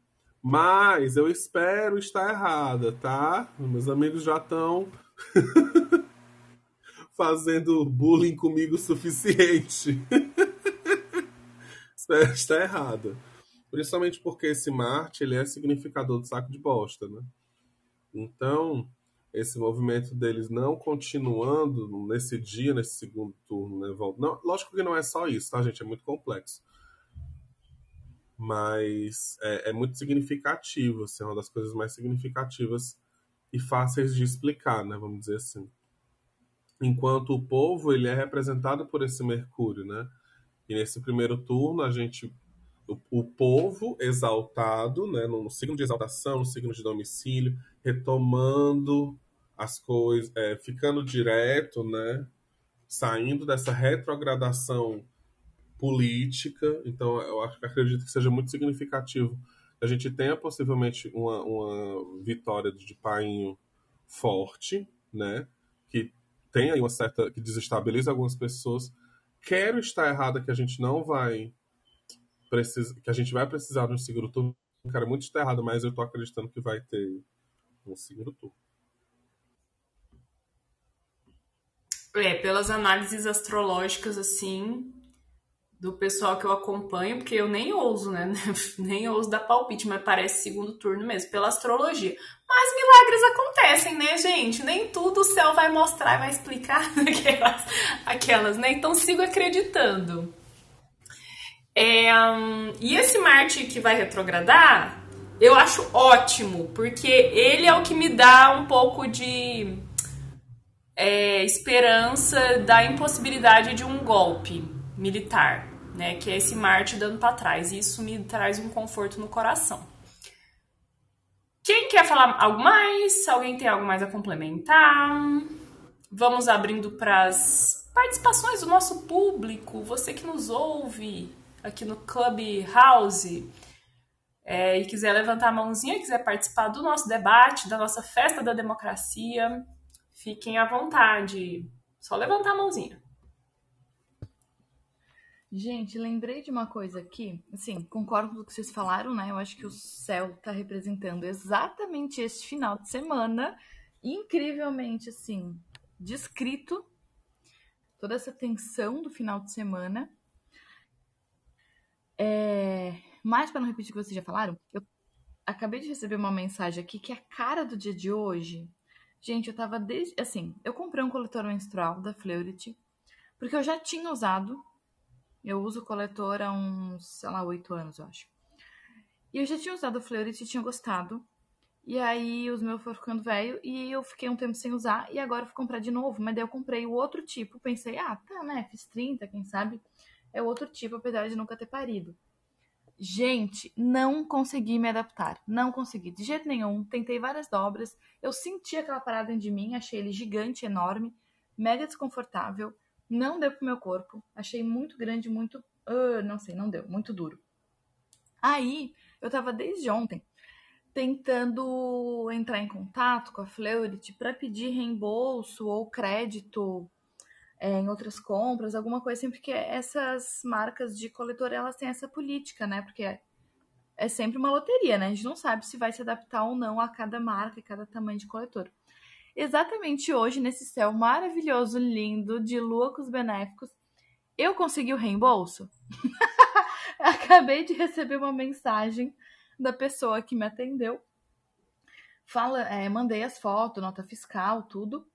Mas eu espero estar errada, tá? Meus amigos já estão fazendo bullying comigo o suficiente. espero estar errada. Principalmente porque esse Marte ele é significador do saco de bosta, né? Então, esse movimento deles não continuando nesse dia, nesse segundo turno, né? Não, lógico que não é só isso, tá, gente? É muito complexo. Mas é, é muito significativo, assim, é uma das coisas mais significativas e fáceis de explicar, né? Vamos dizer assim. Enquanto o povo, ele é representado por esse Mercúrio, né? E nesse primeiro turno, a gente o, o, povo exaltado, né, no, signo de exaltação, no signo de domicílio, retomando as coisas, é, ficando direto, né, saindo dessa retrogradação política. Então, eu acredito que seja muito significativo a gente tenha possivelmente uma, uma vitória de painho forte, né, que tem aí uma certa que desestabiliza algumas pessoas. Quero estar errada que a gente não vai que a gente vai precisar de um segundo turno. Cara, muito está errado, mas eu tô acreditando que vai ter um segundo turno. É, pelas análises astrológicas, assim, do pessoal que eu acompanho, porque eu nem ouso, né? nem ouso dar palpite, mas parece segundo turno mesmo, pela astrologia. Mas milagres acontecem, né, gente? Nem tudo o céu vai mostrar, vai explicar aquelas, aquelas né? Então sigo acreditando. É, um, e esse Marte que vai retrogradar, eu acho ótimo, porque ele é o que me dá um pouco de é, esperança da impossibilidade de um golpe militar, né? Que é esse Marte dando para trás. E isso me traz um conforto no coração. Quem quer falar algo mais? Alguém tem algo mais a complementar? Vamos abrindo para as participações do nosso público, você que nos ouve aqui no Clubhouse é, e quiser levantar a mãozinha, quiser participar do nosso debate, da nossa festa da democracia, fiquem à vontade. Só levantar a mãozinha. Gente, lembrei de uma coisa aqui. Assim, concordo com o que vocês falaram, né? Eu acho que o céu tá representando exatamente este final de semana. Incrivelmente, assim, descrito. Toda essa tensão do final de semana. É... Mas, para não repetir o que vocês já falaram, eu acabei de receber uma mensagem aqui que é a cara do dia de hoje. Gente, eu tava desde. Assim, eu comprei um coletor menstrual da Fleurit, porque eu já tinha usado. Eu uso coletor há uns, sei lá, oito anos, eu acho. E eu já tinha usado o Fleurit e tinha gostado. E aí os meus foram ficando velho e eu fiquei um tempo sem usar e agora eu fui comprar de novo. Mas daí eu comprei o outro tipo. Pensei, ah, tá, né? Fiz 30, quem sabe? É outro tipo, apesar de nunca ter parido. Gente, não consegui me adaptar. Não consegui, de jeito nenhum. Tentei várias dobras. Eu senti aquela parada dentro de mim, achei ele gigante, enorme, mega desconfortável. Não deu pro meu corpo. Achei muito grande, muito. Uh, não sei, não deu, muito duro. Aí, eu tava desde ontem tentando entrar em contato com a Fleurit para pedir reembolso ou crédito é, em outras compras, alguma coisa assim, porque essas marcas de coletor, elas têm essa política, né? Porque é, é sempre uma loteria, né? A gente não sabe se vai se adaptar ou não a cada marca e cada tamanho de coletor. Exatamente hoje, nesse céu maravilhoso, lindo, de lua com os benéficos, eu consegui o reembolso. Acabei de receber uma mensagem da pessoa que me atendeu. Fala, é, mandei as fotos, nota fiscal, tudo.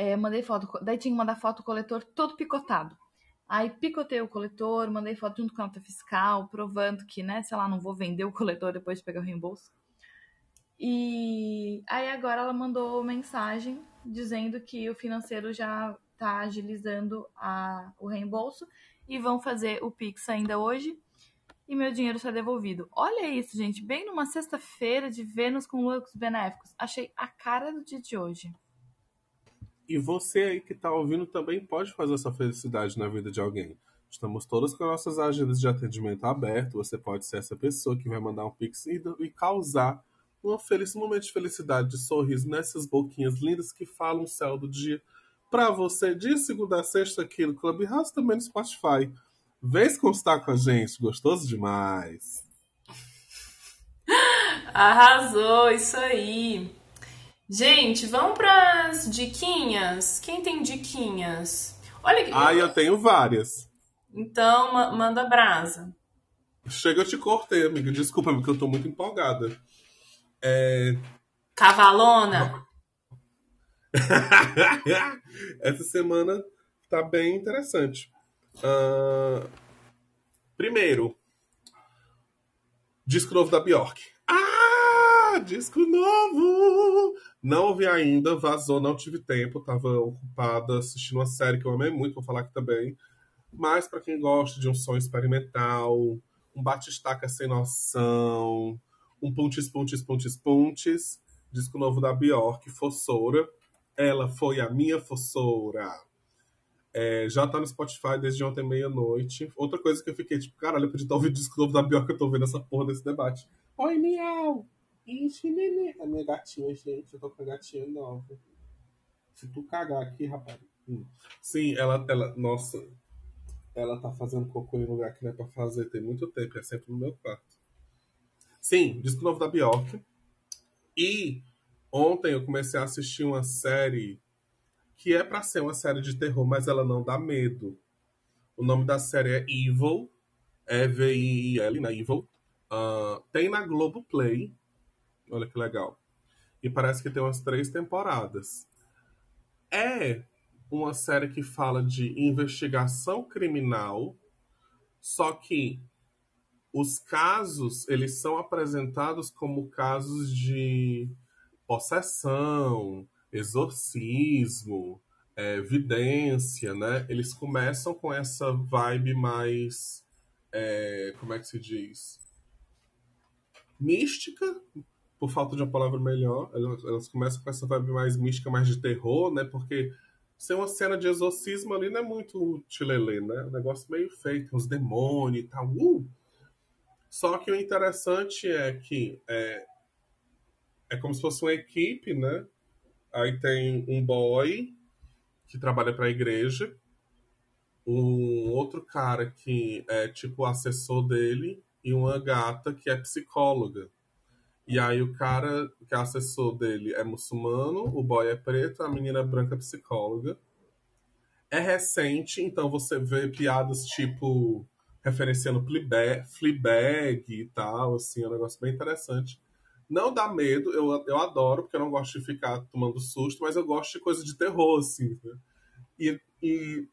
É, mandei foto, daí tinha que mandar foto coletor todo picotado. Aí picotei o coletor, mandei foto junto com a nota fiscal, provando que, né, sei lá, não vou vender o coletor depois de pegar o reembolso. E aí agora ela mandou mensagem dizendo que o financeiro já tá agilizando a, o reembolso e vão fazer o Pix ainda hoje e meu dinheiro será devolvido. Olha isso, gente, bem numa sexta-feira de Vênus com lucros benéficos. Achei a cara do dia de hoje. E você aí que está ouvindo também pode fazer essa felicidade na vida de alguém. Estamos todas com nossas agendas de atendimento aberto. Você pode ser essa pessoa que vai mandar um pix e, e causar um feliz momento de felicidade, de sorriso nessas boquinhas lindas que falam o céu do dia para você de segunda a sexta aqui no Clubhouse, também no Spotify. Vem constar com a gente, gostoso demais. Arrasou, isso aí. Gente, vamos para as diquinhas. Quem tem diquinhas? Olha Ah, eu tenho várias. Então, ma manda brasa. Chega, eu te cortei, amiga. Desculpa, porque eu tô muito empolgada. É... Cavalona. Essa semana tá bem interessante. Uh... Primeiro, disco novo da Bjork. Ah, disco novo! Não ouvi ainda, vazou, não tive tempo, tava ocupada assistindo uma série que eu amei muito, vou falar aqui também. Mas para quem gosta de um som experimental, um batistaca sem noção, um puntes, puntes, puntes, puntes, disco novo da Bjork, Fossoura. Ela foi a minha Fossoura. É, já tá no Spotify desde ontem meia-noite. Outra coisa que eu fiquei tipo, caralho, eu podia estar ouvindo o disco novo da Bjork, eu tô vendo essa porra desse debate. Oi, miau! Ixi, nenê. A minha gatinha, gente. Eu tô com a gatinha nova. Se tu cagar aqui, rapaz. Hum. Sim, ela, ela. Nossa. Ela tá fazendo cocô em lugar que não é pra fazer tem muito tempo. É sempre no meu quarto. Sim, disco novo da Bjork. E ontem eu comecei a assistir uma série que é para ser uma série de terror, mas ela não dá medo. O nome da série é Evil. E-V-I-L, na Evil. Uh, tem na Globoplay. Olha que legal. E parece que tem umas três temporadas. É uma série que fala de investigação criminal, só que os casos eles são apresentados como casos de possessão, exorcismo, é, evidência, né? Eles começam com essa vibe mais, é, como é que se diz, mística, por falta de uma palavra melhor, elas, elas, começam com essa vibe mais mística, mais de terror, né? Porque ser uma cena de exorcismo ali não é muito chilelê, né? Um negócio meio feito, uns demônios e tal. Uh! Só que o interessante é que é, é como se fosse uma equipe, né? Aí tem um boy que trabalha para a igreja, um outro cara que é tipo assessor dele e uma gata que é psicóloga. E aí o cara que é assessor dele é muçulmano, o boy é preto, a menina é branca psicóloga. É recente, então você vê piadas tipo referenciando Fleabag, e tal, assim, é um negócio bem interessante. Não dá medo, eu, eu adoro, porque eu não gosto de ficar tomando susto, mas eu gosto de coisa de terror, assim. Né? E, e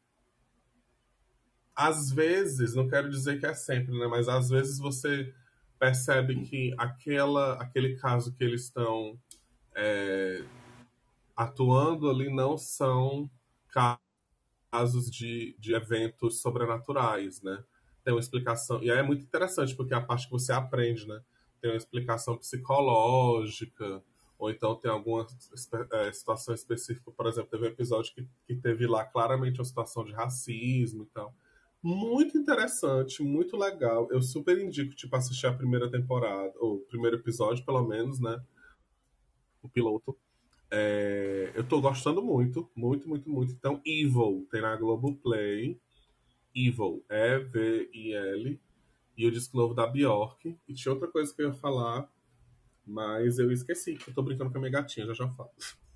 às vezes, não quero dizer que é sempre, né? Mas às vezes você percebe que aquela, aquele caso que eles estão é, atuando ali não são casos de, de eventos sobrenaturais, né? Tem uma explicação. E aí é muito interessante, porque é a parte que você aprende, né? Tem uma explicação psicológica, ou então tem alguma é, situação específica. Por exemplo, teve um episódio que, que teve lá claramente uma situação de racismo e tal. Muito interessante, muito legal. Eu super indico, tipo, assistir a primeira temporada, ou primeiro episódio, pelo menos, né? O piloto. É, eu tô gostando muito, muito, muito, muito. Então, Evil tem na Globoplay. Evil, E-V-I-L. E o disco novo da Bjork. E tinha outra coisa que eu ia falar, mas eu esqueci. Eu tô brincando com a minha gatinha, já já falo.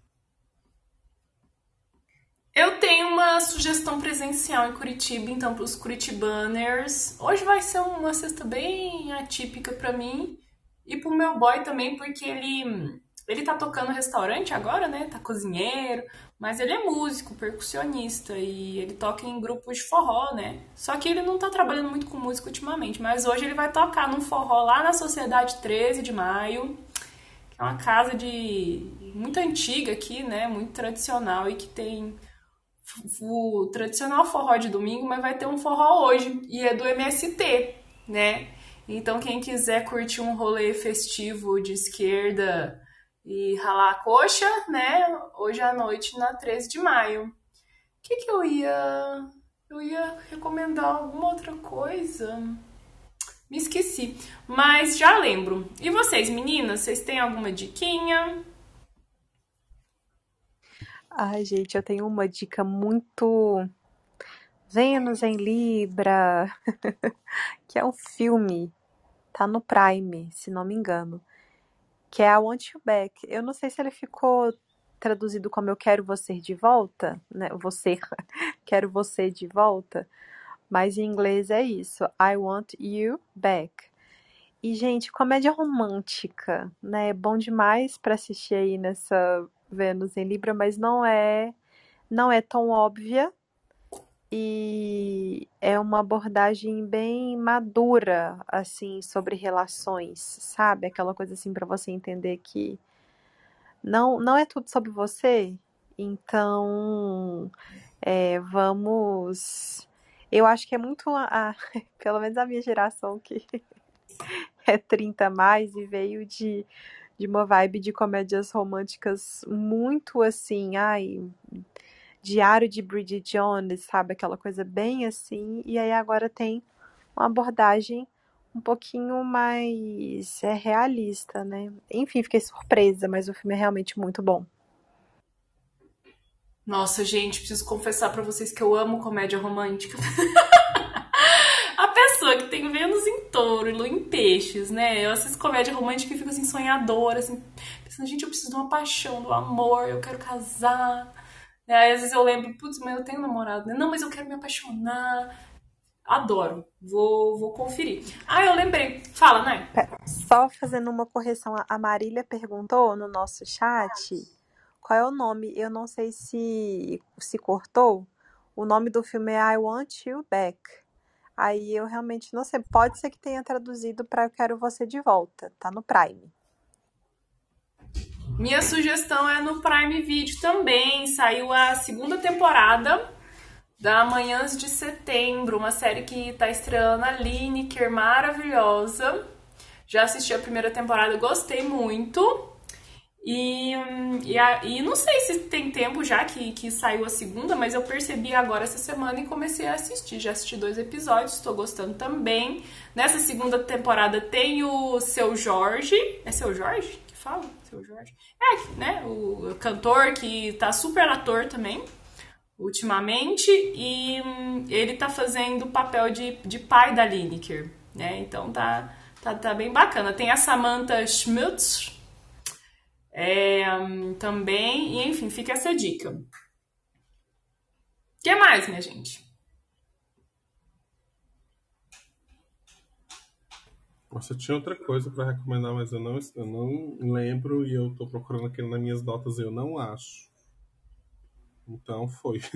Eu tenho uma sugestão presencial em Curitiba, então para os curitibaners. Hoje vai ser uma sexta bem atípica para mim e pro meu boy também, porque ele ele tá tocando restaurante agora, né? Tá cozinheiro, mas ele é músico, percussionista e ele toca em grupos de forró, né? Só que ele não tá trabalhando muito com música ultimamente, mas hoje ele vai tocar num forró lá na Sociedade 13 de Maio, que é uma casa de muito antiga aqui, né? Muito tradicional e que tem o tradicional forró de domingo, mas vai ter um forró hoje e é do MST, né? Então quem quiser curtir um rolê festivo de esquerda e ralar a coxa, né? Hoje à noite na 13 de maio. O que que eu ia eu ia recomendar alguma outra coisa? Me esqueci, mas já lembro. E vocês, meninas, vocês têm alguma diquinha? Ai, gente, eu tenho uma dica muito Vênus em Libra, que é um filme, tá no Prime, se não me engano, que é a Want You Back. Eu não sei se ele ficou traduzido como Eu Quero Você de Volta, né? Você, Quero Você de Volta, mas em inglês é isso, I Want You Back. E, gente, comédia romântica, né? É bom demais para assistir aí nessa Vênus em Libra, mas não é não é tão óbvia e é uma abordagem bem madura assim sobre relações, sabe? Aquela coisa assim para você entender que não não é tudo sobre você. Então, é, vamos eu acho que é muito a, a, pelo menos a minha geração que é 30 a mais e veio de de uma vibe de comédias românticas muito assim, ai, Diário de Bridget Jones, sabe? Aquela coisa bem assim. E aí agora tem uma abordagem um pouquinho mais é, realista, né? Enfim, fiquei surpresa, mas o filme é realmente muito bom. Nossa, gente, preciso confessar para vocês que eu amo comédia romântica. Vênus em peixes, né? Eu assisto comédia romântica e fico assim, sonhadora, assim, pensando, gente, eu preciso de uma paixão, do amor, eu quero casar. E aí, às vezes eu lembro, putz, mas eu tenho namorado, né? Não, mas eu quero me apaixonar. Adoro. Vou, vou conferir. Ah, eu lembrei. Fala, né? Só fazendo uma correção, a Marília perguntou no nosso chat qual é o nome. Eu não sei se se cortou. O nome do filme é I Want You Back. Aí eu realmente não sei. Pode ser que tenha traduzido para Eu Quero Você de Volta. Tá no Prime. Minha sugestão é no Prime Video também. Saiu a segunda temporada da Manhãs de Setembro, uma série que tá estreando a Lineker, maravilhosa. Já assisti a primeira temporada, gostei muito. E, e, a, e, não sei se tem tempo já que, que saiu a segunda, mas eu percebi agora essa semana e comecei a assistir. Já assisti dois episódios, estou gostando também. Nessa segunda temporada tem o seu Jorge. É seu Jorge que fala? Seu Jorge? É, né? O cantor que tá super ator também. ultimamente e hum, ele tá fazendo o papel de, de pai da Lineker, né? Então tá, tá, tá bem bacana. Tem a Samantha Schmutz é, hum, também, e enfim, fica essa dica. O que mais, minha gente? Nossa, tinha outra coisa para recomendar, mas eu não, eu não lembro e eu tô procurando aqui nas minhas notas e eu não acho. Então foi.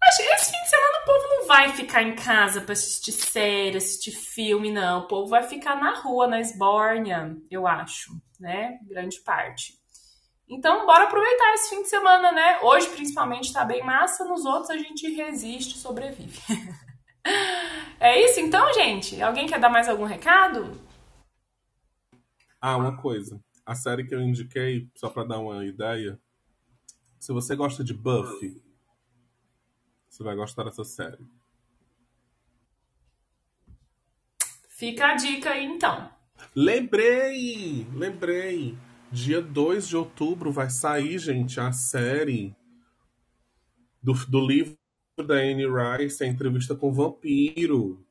Acho que esse fim de semana o povo não vai ficar em casa pra assistir série, assistir filme, não. O povo vai ficar na rua, na esbórnia, eu acho, né? Grande parte. Então, bora aproveitar esse fim de semana, né? Hoje, principalmente, tá bem massa. Nos outros, a gente resiste, sobrevive. é isso então, gente? Alguém quer dar mais algum recado? Ah, uma coisa. A série que eu indiquei, só para dar uma ideia, se você gosta de Buffy, você vai gostar dessa série. Fica a dica aí então. Lembrei! Lembrei! Dia 2 de outubro vai sair, gente, a série do, do livro da Anne Rice, a entrevista com o vampiro.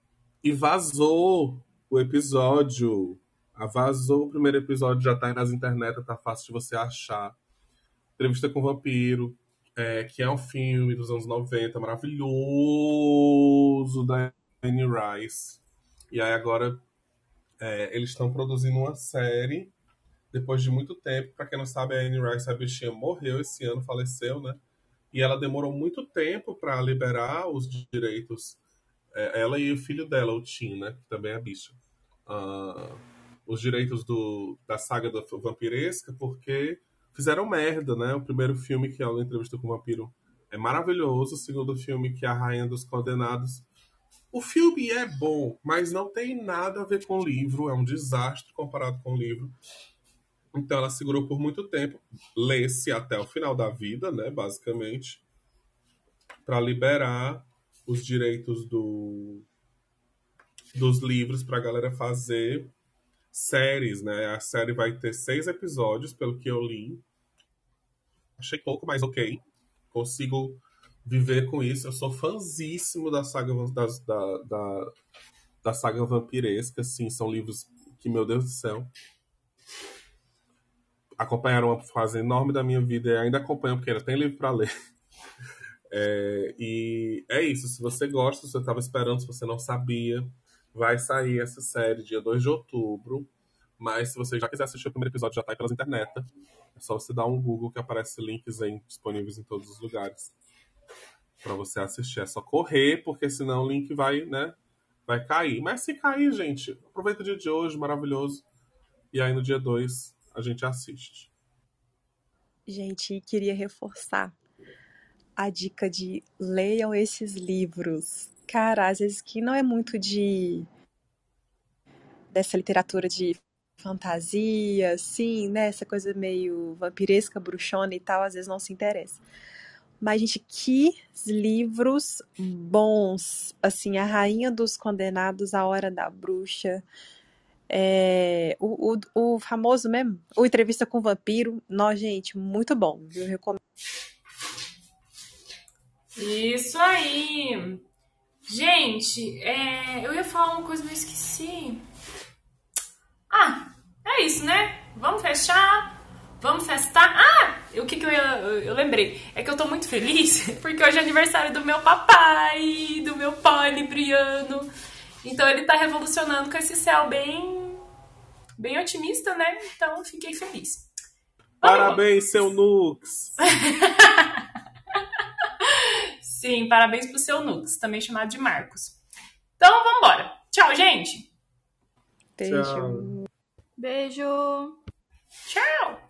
E vazou o episódio. Ah, vazou o primeiro episódio, já tá aí nas internet, tá fácil de você achar. Entrevista com o Vampiro, é, que é um filme dos anos 90, maravilhoso, da Anne Rice. E aí agora é, eles estão produzindo uma série depois de muito tempo. Para quem não sabe, a Anne Rice, a bichinha, morreu esse ano, faleceu, né? E ela demorou muito tempo para liberar os direitos. É, ela e o filho dela, o Tim, né? Que também é bicha. Uh, os direitos do, da saga da vampiresca, porque fizeram merda, né? O primeiro filme, que é a entrevista com o vampiro, é maravilhoso. O segundo filme, que é a Rainha dos Condenados. O filme é bom, mas não tem nada a ver com o livro. É um desastre comparado com o livro. Então ela segurou por muito tempo, lê-se até o final da vida, né? Basicamente, para liberar os direitos do, dos livros para a galera fazer séries, né? A série vai ter seis episódios, pelo que eu li. Achei pouco, mas ok. Consigo viver com isso. Eu sou fãzíssimo da saga da, da, da, da saga vampiresca, assim, são livros que, meu Deus do céu, acompanharam uma fase enorme da minha vida e ainda acompanham, porque ainda tem livro para ler. É, e é isso. Se você gosta, se você estava esperando, se você não sabia, vai sair essa série dia 2 de outubro. Mas se você já quiser assistir o primeiro episódio, já tá aí pelas internet. É só você dar um Google que aparece links aí disponíveis em todos os lugares para você assistir. É só correr, porque senão o link vai, né, vai cair. Mas se cair, gente, aproveita o dia de hoje, maravilhoso. E aí no dia 2 a gente assiste. Gente, queria reforçar a dica de leiam esses livros. Cara, às vezes que não é muito de dessa literatura de fantasia, assim, né? Essa coisa meio vampiresca, bruxona e tal, às vezes não se interessa. Mas, gente, que livros bons! Assim, A Rainha dos Condenados, A Hora da Bruxa. É, o, o, o famoso mesmo, o Entrevista com o Vampiro. Nós, gente, muito bom. Eu recomendo. Isso aí! Gente, é, eu ia falar uma coisa, mas esqueci. Ah, é isso, né? Vamos fechar? Vamos festar? Ah, o que que eu, eu, eu lembrei? É que eu tô muito feliz porque hoje é aniversário do meu papai, do meu pai libriano. Então ele tá revolucionando com esse céu bem, bem otimista, né? Então fiquei feliz. Vamos. Parabéns, seu Nux! Sim, parabéns pro seu Nux, também chamado de Marcos. Então vamos embora. Tchau, gente! Beijo. Tchau. Beijo. Tchau.